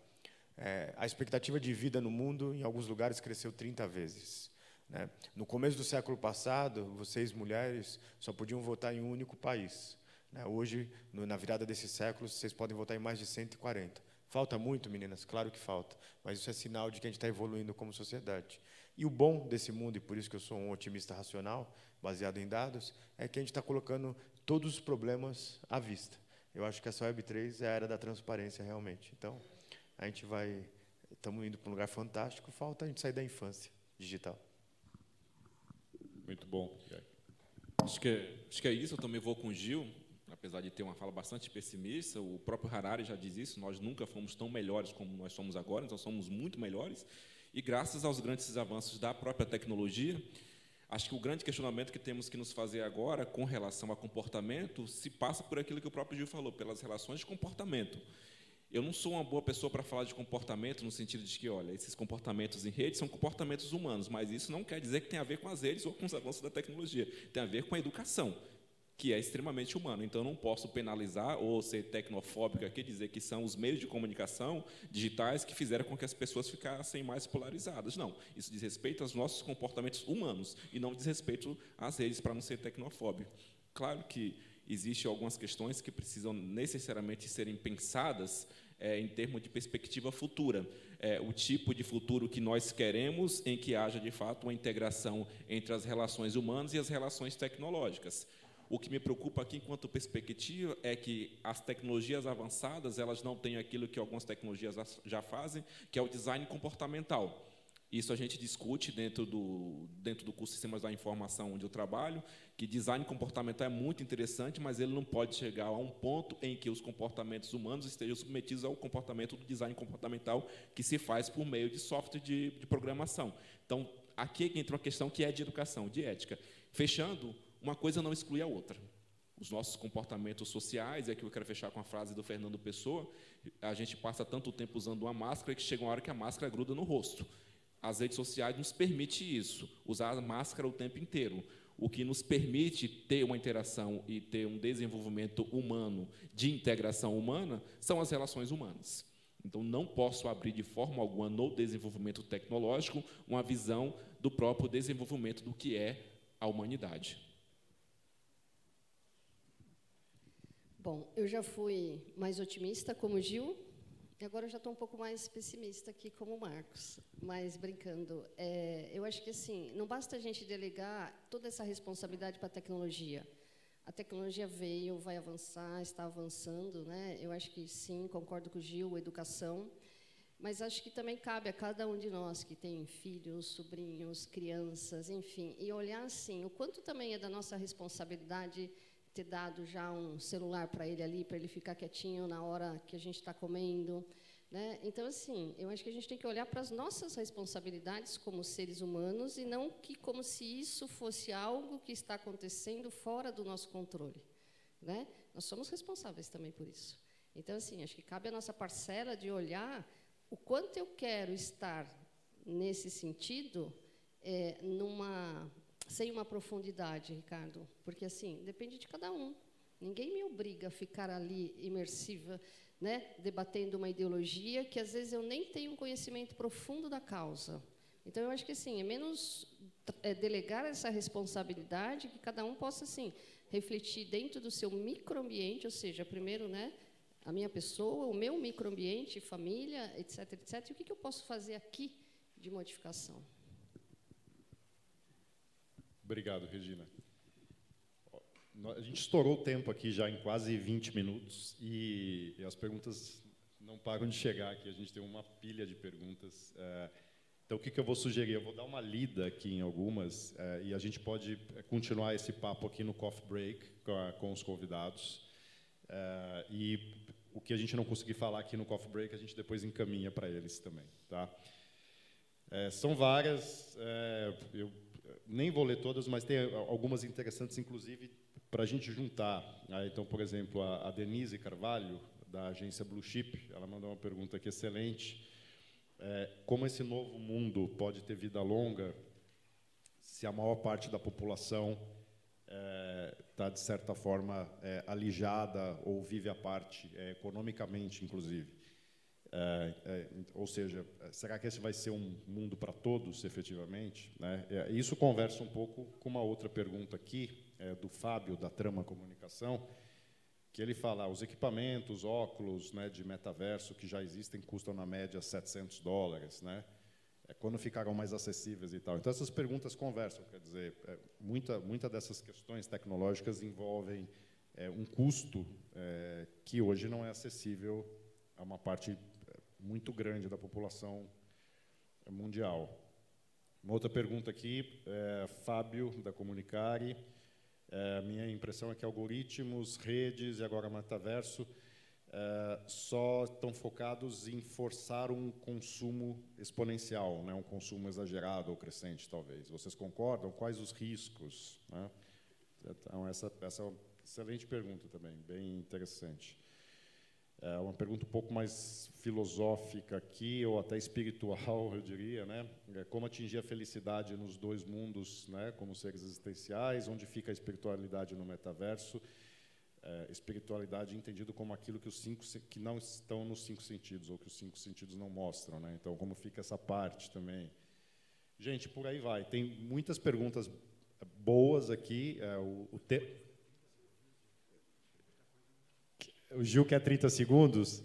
É, a expectativa de vida no mundo, em alguns lugares, cresceu 30 vezes. né? No começo do século passado, vocês, mulheres, só podiam votar em um único país. né? Hoje, no- na virada desse século, vocês podem votar em mais de 140. Falta muito, meninas? Claro que falta. Mas isso é sinal de que a gente está evoluindo como sociedade. E o bom desse mundo, e por isso que eu sou um otimista racional, baseado em dados, é que a gente está colocando todos os problemas à vista. Eu acho que essa Web3 é a era da transparência, realmente. Então, a gente vai. Estamos indo para um lugar fantástico, falta a gente sair da infância digital. Muito bom. Acho que, é, acho que é isso, eu também vou com o Gil, apesar de ter uma fala bastante pessimista, o próprio Harari já diz isso, nós nunca fomos tão melhores como nós somos agora, nós somos muito melhores, e graças aos grandes avanços da própria tecnologia, acho que o grande questionamento que temos que nos fazer agora com relação a comportamento se passa por aquilo que o próprio Gil falou, pelas relações de comportamento. Eu não sou uma boa pessoa para falar de comportamento no sentido de que, olha, esses comportamentos em rede são comportamentos humanos, mas isso não quer dizer que tem a ver com as redes ou com os avanços da tecnologia. Tem a ver com a educação, que é extremamente humana. Então, eu não posso penalizar ou ser tecnofóbico aqui, dizer que são os meios de comunicação digitais que fizeram com que as pessoas ficassem mais polarizadas. Não, isso diz respeito aos nossos comportamentos humanos e não diz respeito às redes para não ser tecnofóbico. Claro que existem algumas questões que precisam necessariamente serem pensadas é, em termos de perspectiva futura. É, o tipo de futuro que nós queremos em que haja, de fato, uma integração entre as relações humanas e as relações tecnológicas. O que me preocupa aqui, enquanto perspectiva, é que as tecnologias avançadas elas não têm aquilo que algumas tecnologias já fazem, que é o design comportamental. Isso a gente discute dentro do, dentro do curso de Sistemas da Informação, onde eu trabalho, que design comportamental é muito interessante, mas ele não pode chegar a um ponto em que os comportamentos humanos estejam submetidos ao comportamento do design comportamental que se faz por meio de software de, de programação. Então, aqui entra uma questão que é de educação, de ética. Fechando, uma coisa não exclui a outra. Os nossos comportamentos sociais, e aqui eu quero fechar com a frase do Fernando Pessoa, a gente passa tanto tempo usando uma máscara que chega uma hora que a máscara gruda no rosto. As redes sociais nos permitem isso, usar a máscara o tempo inteiro. O que nos permite ter uma interação e ter um desenvolvimento humano, de integração humana, são as relações humanas. Então, não posso abrir de forma alguma no desenvolvimento tecnológico uma visão do próprio desenvolvimento do que é a humanidade. Bom, eu já fui mais otimista como Gil, e agora eu já estou um pouco mais pessimista aqui como Marcos. Mas brincando, é, eu acho que assim, não basta a gente delegar toda essa responsabilidade para a tecnologia. A tecnologia veio, vai avançar, está avançando, né? Eu acho que sim, concordo com o Gil, educação. Mas acho que também cabe a cada um de nós que tem filhos, sobrinhos, crianças, enfim, e olhar assim, o quanto também é da nossa responsabilidade ter dado já um celular para ele ali, para ele ficar quietinho na hora que a gente está comendo. Né? Então, assim, eu acho que a gente tem que olhar para as nossas responsabilidades como seres humanos e não que como se isso fosse algo que está acontecendo fora do nosso controle. Né? Nós somos responsáveis também por isso. Então, assim, acho que cabe a nossa parcela de olhar o quanto eu quero estar nesse sentido, é, numa sem uma profundidade, Ricardo, porque assim depende de cada um. Ninguém me obriga a ficar ali imersiva, né, debatendo uma ideologia que às vezes eu nem tenho um conhecimento profundo da causa. Então eu acho que assim é menos é, delegar essa responsabilidade que cada um possa assim refletir dentro do seu microambiente, ou seja, primeiro, né, a minha pessoa, o meu microambiente, família, etc, etc. E o que, que eu posso fazer aqui de modificação? Obrigado, Regina. A gente estourou o tempo aqui já em quase 20 minutos e, as perguntas não param de chegar aqui. A gente tem uma pilha de perguntas. É, então, o que, eu vou sugerir? Eu vou dar uma lida aqui em algumas é, e a gente pode é, continuar esse papo aqui no coffee break com, os convidados. e o que a gente não conseguir falar aqui no coffee break, a gente depois encaminha para eles também. Tá? são várias. eu nem vou ler todas, mas tem algumas interessantes, inclusive, para a gente juntar. Ah, então, por exemplo, a, Denise Carvalho, da agência Blue Chip, ela mandou uma pergunta aqui excelente. É, como esse novo mundo pode ter vida longa se a maior parte da população está, é, de certa forma, é, alijada ou vive à parte, é, economicamente, inclusive? É, é, ou seja, será que esse vai ser um mundo para todos, efetivamente? Né? É, isso conversa um pouco com uma outra pergunta aqui, é, do Fábio, da Trama Comunicação, que ele fala, os equipamentos, óculos né, de metaverso que já existem custam, na média, 700 dólares. Né? É, quando ficaram mais acessíveis e tal. Então, essas perguntas conversam, quer dizer, é, muita, muita dessas questões tecnológicas envolvem um custo que hoje não é acessível a uma parte muito grande da população mundial. Uma outra pergunta aqui, é, Fábio, da Comunicare. É, minha impressão é que algoritmos, redes e agora metaverso é, só estão focados em forçar um consumo exponencial, né? um consumo exagerado ou crescente, talvez. Vocês concordam? Quais os riscos? né? Então, essa, essa é uma excelente pergunta também, bem interessante. É uma pergunta um pouco mais filosófica aqui, ou até espiritual, [LAUGHS] eu diria, né? É como atingir a felicidade nos dois mundos, né? Como seres existenciais, onde fica a espiritualidade no metaverso? É, espiritualidade entendido como aquilo que os cinco que não estão nos cinco sentidos ou que os cinco sentidos não mostram, né? Então, como fica essa parte também? Gente, por aí vai. Tem muitas perguntas boas aqui. É, o, o o Gil quer 30 segundos.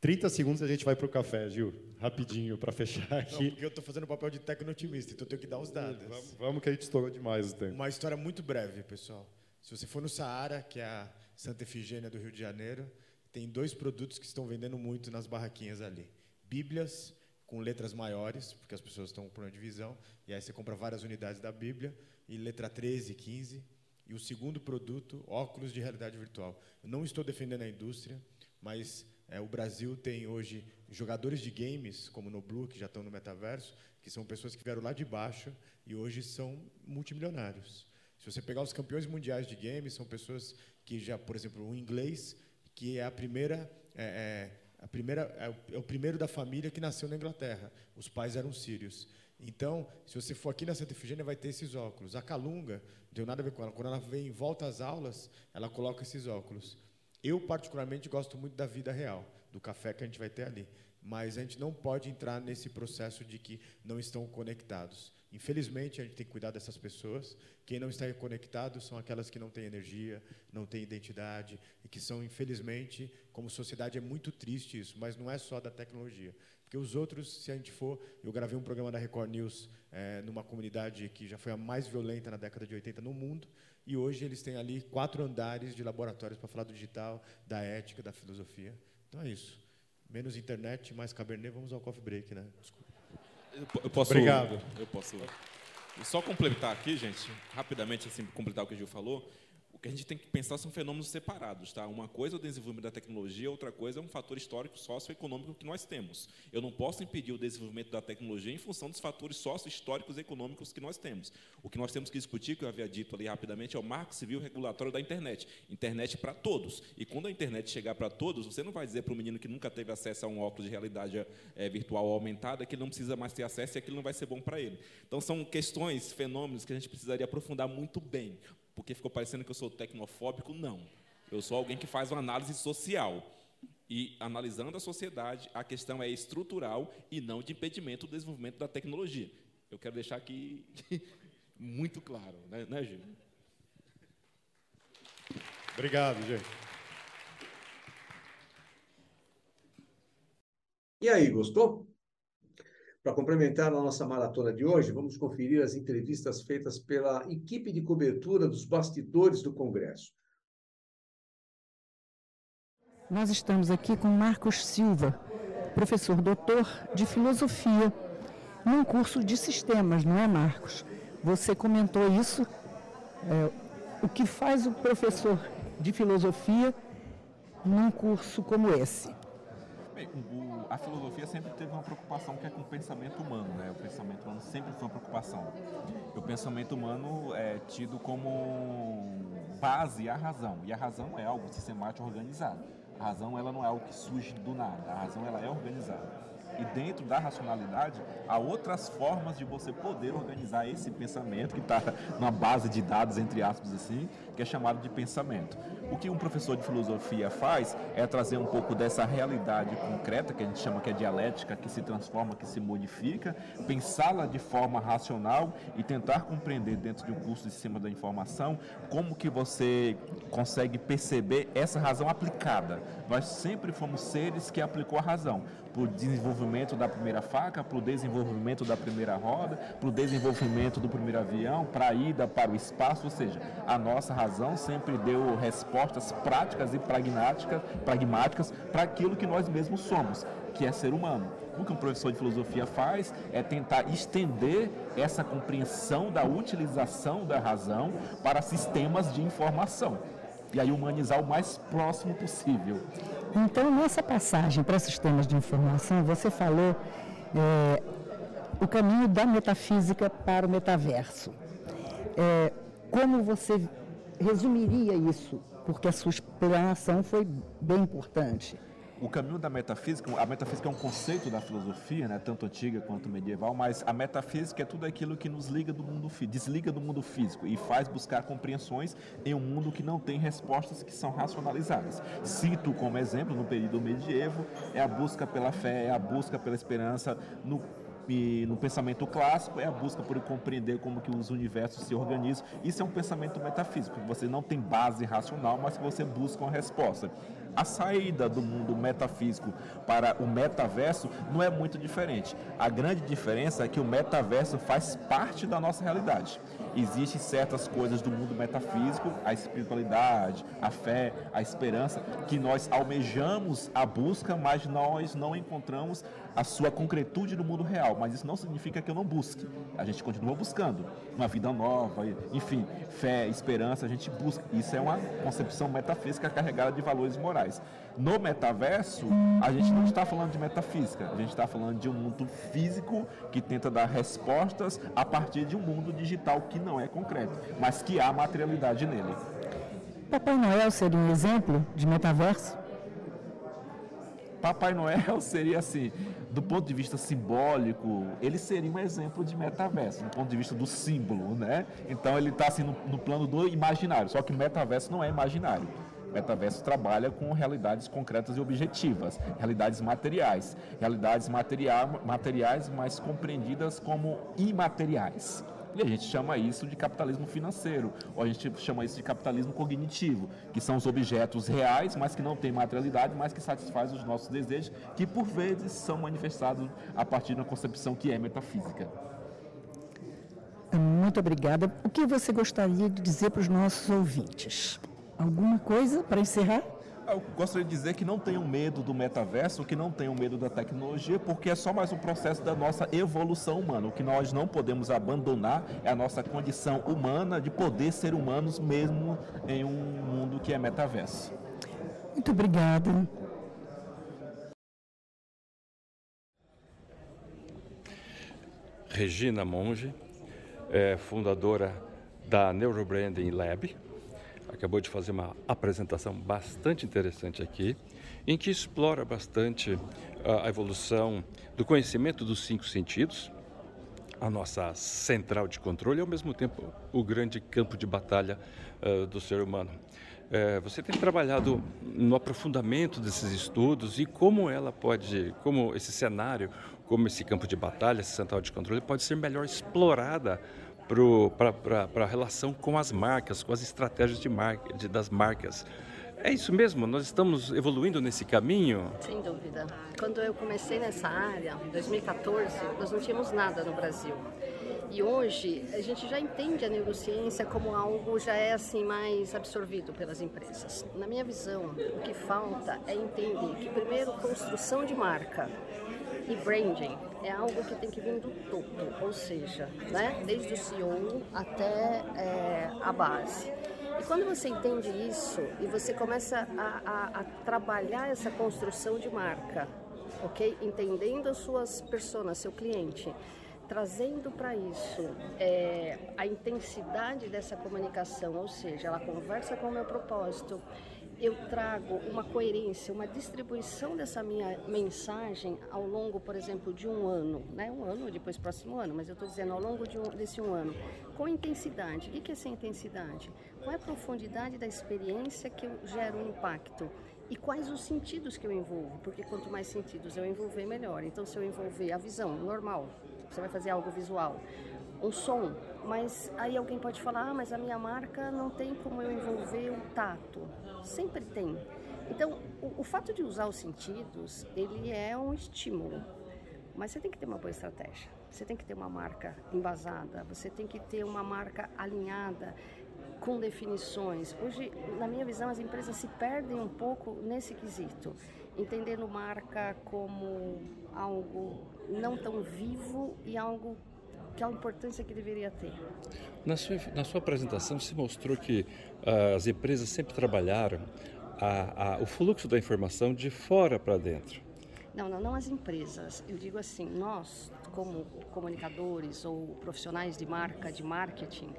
30 segundos a gente vai para o café, Gil. Rapidinho, para fechar Não, aqui. porque eu estou fazendo o papel de tecno-otimista, então eu tenho que dar os dados. Vamos, vamos que a gente estourou demais o tempo. Uma história muito breve, pessoal. Se você for no Saara, que é a Santa Efigênia do Rio de Janeiro, tem dois produtos que estão vendendo muito nas barraquinhas ali. Bíblias com letras maiores, porque as pessoas estão com problema de visão, e aí você compra várias unidades da Bíblia, e letra 13, 15. E o segundo produto, óculos de realidade virtual. Eu não estou defendendo a indústria, mas é, o Brasil tem hoje jogadores de games, como no Blue, que já estão no metaverso, que são pessoas que vieram lá de baixo e hoje são multimilionários. Se você pegar os campeões mundiais de games, são pessoas que já, por exemplo, o inglês, que é a primeira, é, é, a primeira é, o, é o primeiro da família que nasceu na Inglaterra. Os pais eram sírios. Então, se você for aqui na Santa Efigênia, vai ter esses óculos. A Calunga, não tem nada a ver com ela. Quando ela vem em volta às aulas, ela coloca esses óculos. Eu, particularmente, gosto muito da vida real, do café que a gente vai ter ali. Mas a gente não pode entrar nesse processo de que não estão conectados. Infelizmente, a gente tem que cuidar dessas pessoas. Quem não está conectado são aquelas que não têm energia, não têm identidade, e que são, infelizmente, como sociedade, é muito triste isso, mas não é só da tecnologia. Porque os outros, se a gente for. Eu gravei um programa da Record News eh, numa comunidade que já foi a mais violenta na década de 80 no mundo, e hoje eles têm ali quatro andares de laboratórios para falar do digital, da ética, da filosofia. Então é isso. Menos internet, mais cabernet, vamos ao coffee break, né? Desculpa. Eu, eu posso, Obrigado. Eu posso. Só complementar aqui, gente, rapidamente, assim, completar o que o Gil falou. O que a gente tem que pensar são fenômenos separados, tá? Uma coisa é o desenvolvimento da tecnologia, outra coisa é um fator histórico socioeconômico que nós temos. Eu não posso impedir o desenvolvimento da tecnologia em função dos fatores sócio-históricos e econômicos que nós temos. O que nós temos que discutir, que eu havia dito ali rapidamente, é o marco civil regulatório da internet. Internet para todos. E quando a internet chegar para todos, você não vai dizer para o menino que nunca teve acesso a um óculos de realidade eh, virtual aumentada que ele não precisa mais ter acesso e aquilo não vai ser bom para ele. Então são questões, fenômenos que a gente precisaria aprofundar muito bem, porque ficou parecendo que eu sou tecnofóbico, não. Eu sou alguém que faz uma análise social. E analisando a sociedade, a questão é estrutural e não de impedimento do desenvolvimento da tecnologia. Eu quero deixar aqui [LAUGHS] muito claro, né, né Gil? Obrigado, gente. E aí, gostou? Para complementar a nossa maratona de hoje, vamos conferir as entrevistas feitas pela equipe de cobertura dos bastidores do Congresso. Nós estamos aqui com Marcos Silva, professor doutor de filosofia, num curso de sistemas, não é, Marcos? Você comentou isso. é, o que faz o professor de filosofia num curso como esse? Bem, o- a filosofia sempre teve uma preocupação que é com o pensamento humano, né? O pensamento humano sempre foi uma preocupação. E o pensamento humano é tido como base a razão, e a razão é algo sistemático organizado. A razão ela não é algo que surge do nada, a razão ela é organizada. E dentro da racionalidade, há outras formas de você poder organizar esse pensamento, que está numa base de dados, entre aspas, assim, que é chamado de pensamento. O que um professor de filosofia faz é trazer um pouco dessa realidade concreta, que a gente chama que é dialética, que se transforma, que se modifica, pensá-la de forma racional e tentar compreender dentro de um curso de cima da informação como que você consegue perceber essa razão aplicada. Nós sempre fomos seres que aplicou a razão para o desenvolvimento da primeira faca, para o desenvolvimento da primeira roda, para o desenvolvimento do primeiro avião, para a ida para o espaço, ou seja, a nossa razão sempre deu respostas práticas e pragmáticas, pragmáticas para aquilo que nós mesmos somos, que é ser humano. O que um professor de filosofia faz é tentar estender essa compreensão da utilização da razão para sistemas de informação. E aí humanizar o mais próximo possível. Então, nessa passagem para sistemas de informação, você falou é, o caminho da metafísica para o metaverso. É, como você resumiria isso? Porque a sua explanação foi bem importante. O caminho da metafísica, a metafísica é um conceito da filosofia, né, tanto antiga quanto medieval, mas a metafísica é tudo aquilo que nos liga do mundo desliga do mundo físico e faz buscar compreensões em um mundo que não tem respostas que são racionalizadas. Cito como exemplo, no período medievo, é a busca pela fé, é a busca pela esperança no e no pensamento clássico é a busca por compreender como que os universos se organizam. Isso é um pensamento metafísico. Você não tem base racional, mas que você busca uma resposta. A saída do mundo metafísico para o metaverso não é muito diferente. A grande diferença é que o metaverso faz parte da nossa realidade. Existem certas coisas do mundo metafísico, a espiritualidade, a fé, a esperança, que nós almejamos a busca, mas nós não encontramos a sua concretude no mundo real. Mas isso não significa que eu não busque. A gente continua buscando uma vida nova, enfim, fé, esperança, a gente busca. Isso é uma concepção metafísica carregada de valores morais. No metaverso, a gente não está falando de metafísica, a gente está falando de um mundo físico que tenta dar respostas a partir de um mundo digital que não é concreto, mas que há materialidade nele. Papai Noel seria um exemplo de metaverso? Papai Noel seria assim, do ponto de vista simbólico, ele seria um exemplo de metaverso, do ponto de vista do símbolo, né? Então ele está assim no, no plano do imaginário, só que metaverso não é imaginário. Metaverso trabalha com realidades concretas e objetivas, realidades materiais, realidades materia materiais, mas compreendidas como imateriais. E a gente chama isso de capitalismo financeiro, ou a gente chama isso de capitalismo cognitivo, que são os objetos reais, mas que não têm materialidade, mas que satisfazem os nossos desejos, que por vezes são manifestados a partir de uma concepção que é metafísica. Muito obrigada. O que você gostaria de dizer para os nossos ouvintes? Alguma coisa para encerrar? Eu gostaria de dizer que não tenham medo do metaverso, que não tenham medo da tecnologia, porque é só mais um processo da nossa evolução humana. O que nós não podemos abandonar é a nossa condição humana de poder ser humanos mesmo em um mundo que é metaverso. Muito obrigada. Regina Monge, é fundadora da Neurobranding Lab, acabou de fazer uma apresentação bastante interessante aqui, em que explora bastante a evolução do conhecimento dos cinco sentidos, a nossa central de controle e, ao mesmo tempo, o grande campo de batalha uh, do ser humano. É, você tem trabalhado no aprofundamento desses estudos e como ela pode, como esse cenário, como esse campo de batalha, essa central de controle pode ser melhor explorada para a relação com as marcas, com as estratégias de de, das marcas. É isso mesmo? Nós estamos evoluindo nesse caminho? Sem dúvida. Quando eu comecei nessa área, em 2014, nós não tínhamos nada no Brasil. E hoje a gente já entende a neurociência como algo já é assim mais absorvido pelas empresas. Na minha visão, o que falta é entender que primeiro construção de marca e branding é algo que tem que vir do topo, ou seja, né, desde o CEO até é, a base. E quando você entende isso e você começa a, a, a trabalhar essa construção de marca, ok? Entendendo as suas pessoas, seu cliente, trazendo para isso é, a intensidade dessa comunicação, ou seja, ela conversa com o meu propósito, eu trago uma coerência, uma distribuição dessa minha mensagem ao longo, por exemplo, de um ano, né? Um ano, depois próximo ano, mas eu estou dizendo ao longo de um, desse um ano, com intensidade. O que é essa intensidade? Qual é a profundidade da experiência que eu gero um impacto? E quais os sentidos que eu envolvo? Porque quanto mais sentidos eu envolver, melhor. Então, se eu envolver a visão, normal, você vai fazer algo visual, um som, mas aí alguém pode falar, ah, mas a minha marca não tem como eu envolver o tato. Sempre tem. Então, o, o fato de usar os sentidos, ele é um estímulo, mas você tem que ter uma boa estratégia. Você tem que ter uma marca embasada, você tem que ter uma marca alinhada, com definições. Hoje, na minha visão, as empresas se perdem um pouco nesse quesito. entendendo marca como algo não tão vivo e algo a importância que deveria ter. Na sua, na sua apresentação, se mostrou que ah, as empresas sempre trabalharam a, a, o fluxo da informação de fora para dentro. Não, não, não as empresas. Eu digo assim, nós, como comunicadores ou profissionais de marca, de marketing,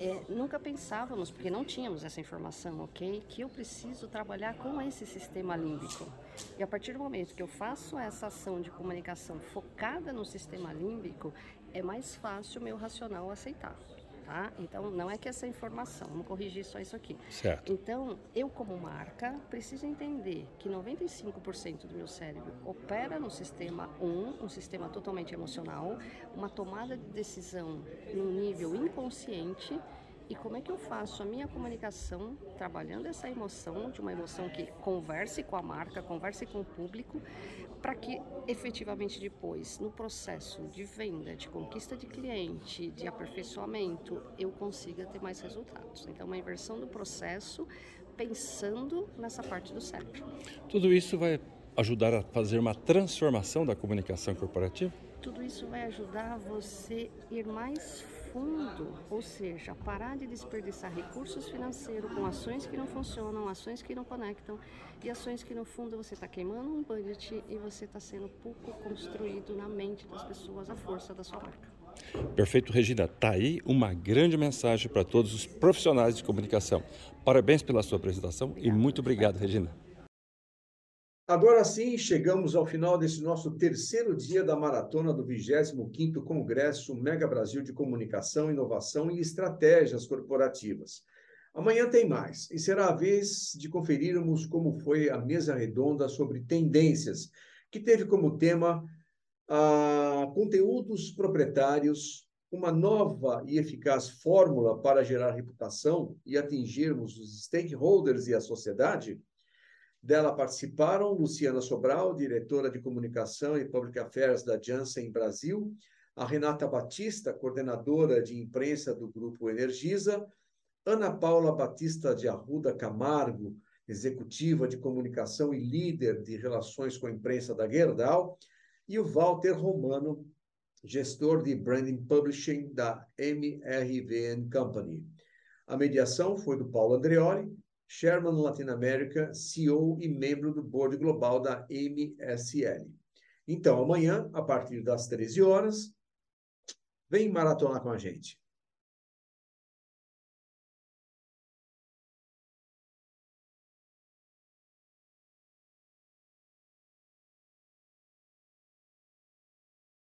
é, nunca pensávamos, porque não tínhamos essa informação, ok? Que eu preciso trabalhar com esse sistema límbico. E a partir do momento que eu faço essa ação de comunicação focada no sistema límbico, é mais fácil o meu racional aceitar. Tá? Então, não é que essa informação, vamos corrigir só isso aqui. Certo. Então, eu como marca preciso entender que 95% do meu cérebro opera no sistema 1, um sistema totalmente emocional, uma tomada de decisão no nível inconsciente e como é que eu faço a minha comunicação trabalhando essa emoção, de uma emoção que converse com a marca, converse com o público, para que efetivamente depois, no processo de venda, de conquista de cliente, de aperfeiçoamento, eu consiga ter mais resultados. Então, uma inversão do processo pensando nessa parte do cérebro. Tudo isso vai ajudar a fazer uma transformação da comunicação corporativa? Tudo isso vai ajudar você ir mais fundo, ou seja, parar de desperdiçar recursos financeiros com ações que não funcionam, ações que não conectam e ações que no fundo você está queimando um budget e você está sendo pouco construído na mente das pessoas a força da sua marca. Perfeito, Regina. Está aí uma grande mensagem para todos os profissionais de comunicação. Parabéns pela sua apresentação e muito obrigado, Regina. Agora sim, chegamos ao final desse nosso terceiro dia da maratona do 25º Congresso Mega Brasil de Comunicação, Inovação e Estratégias Corporativas. Amanhã tem mais, e será a vez de conferirmos como foi a mesa redonda sobre tendências, que teve como tema ah, conteúdos proprietários, uma nova e eficaz fórmula para gerar reputação e atingirmos os stakeholders e a sociedade. Dela participaram Luciana Sobral, diretora de comunicação e public affairs da Janssen Brasil, a Renata Batista, coordenadora de imprensa do grupo Energisa, Ana Paula Batista de Arruda Camargo, executiva de comunicação e líder de relações com a imprensa da Gerdau, e o Walter Romano, gestor de branding publishing da MRVN Company. A mediação foi do Paulo Andreoli, Sherman Latin America, CEO e membro do board global da MSL. Então, amanhã, a partir das 13 horas, vem maratonar com a gente.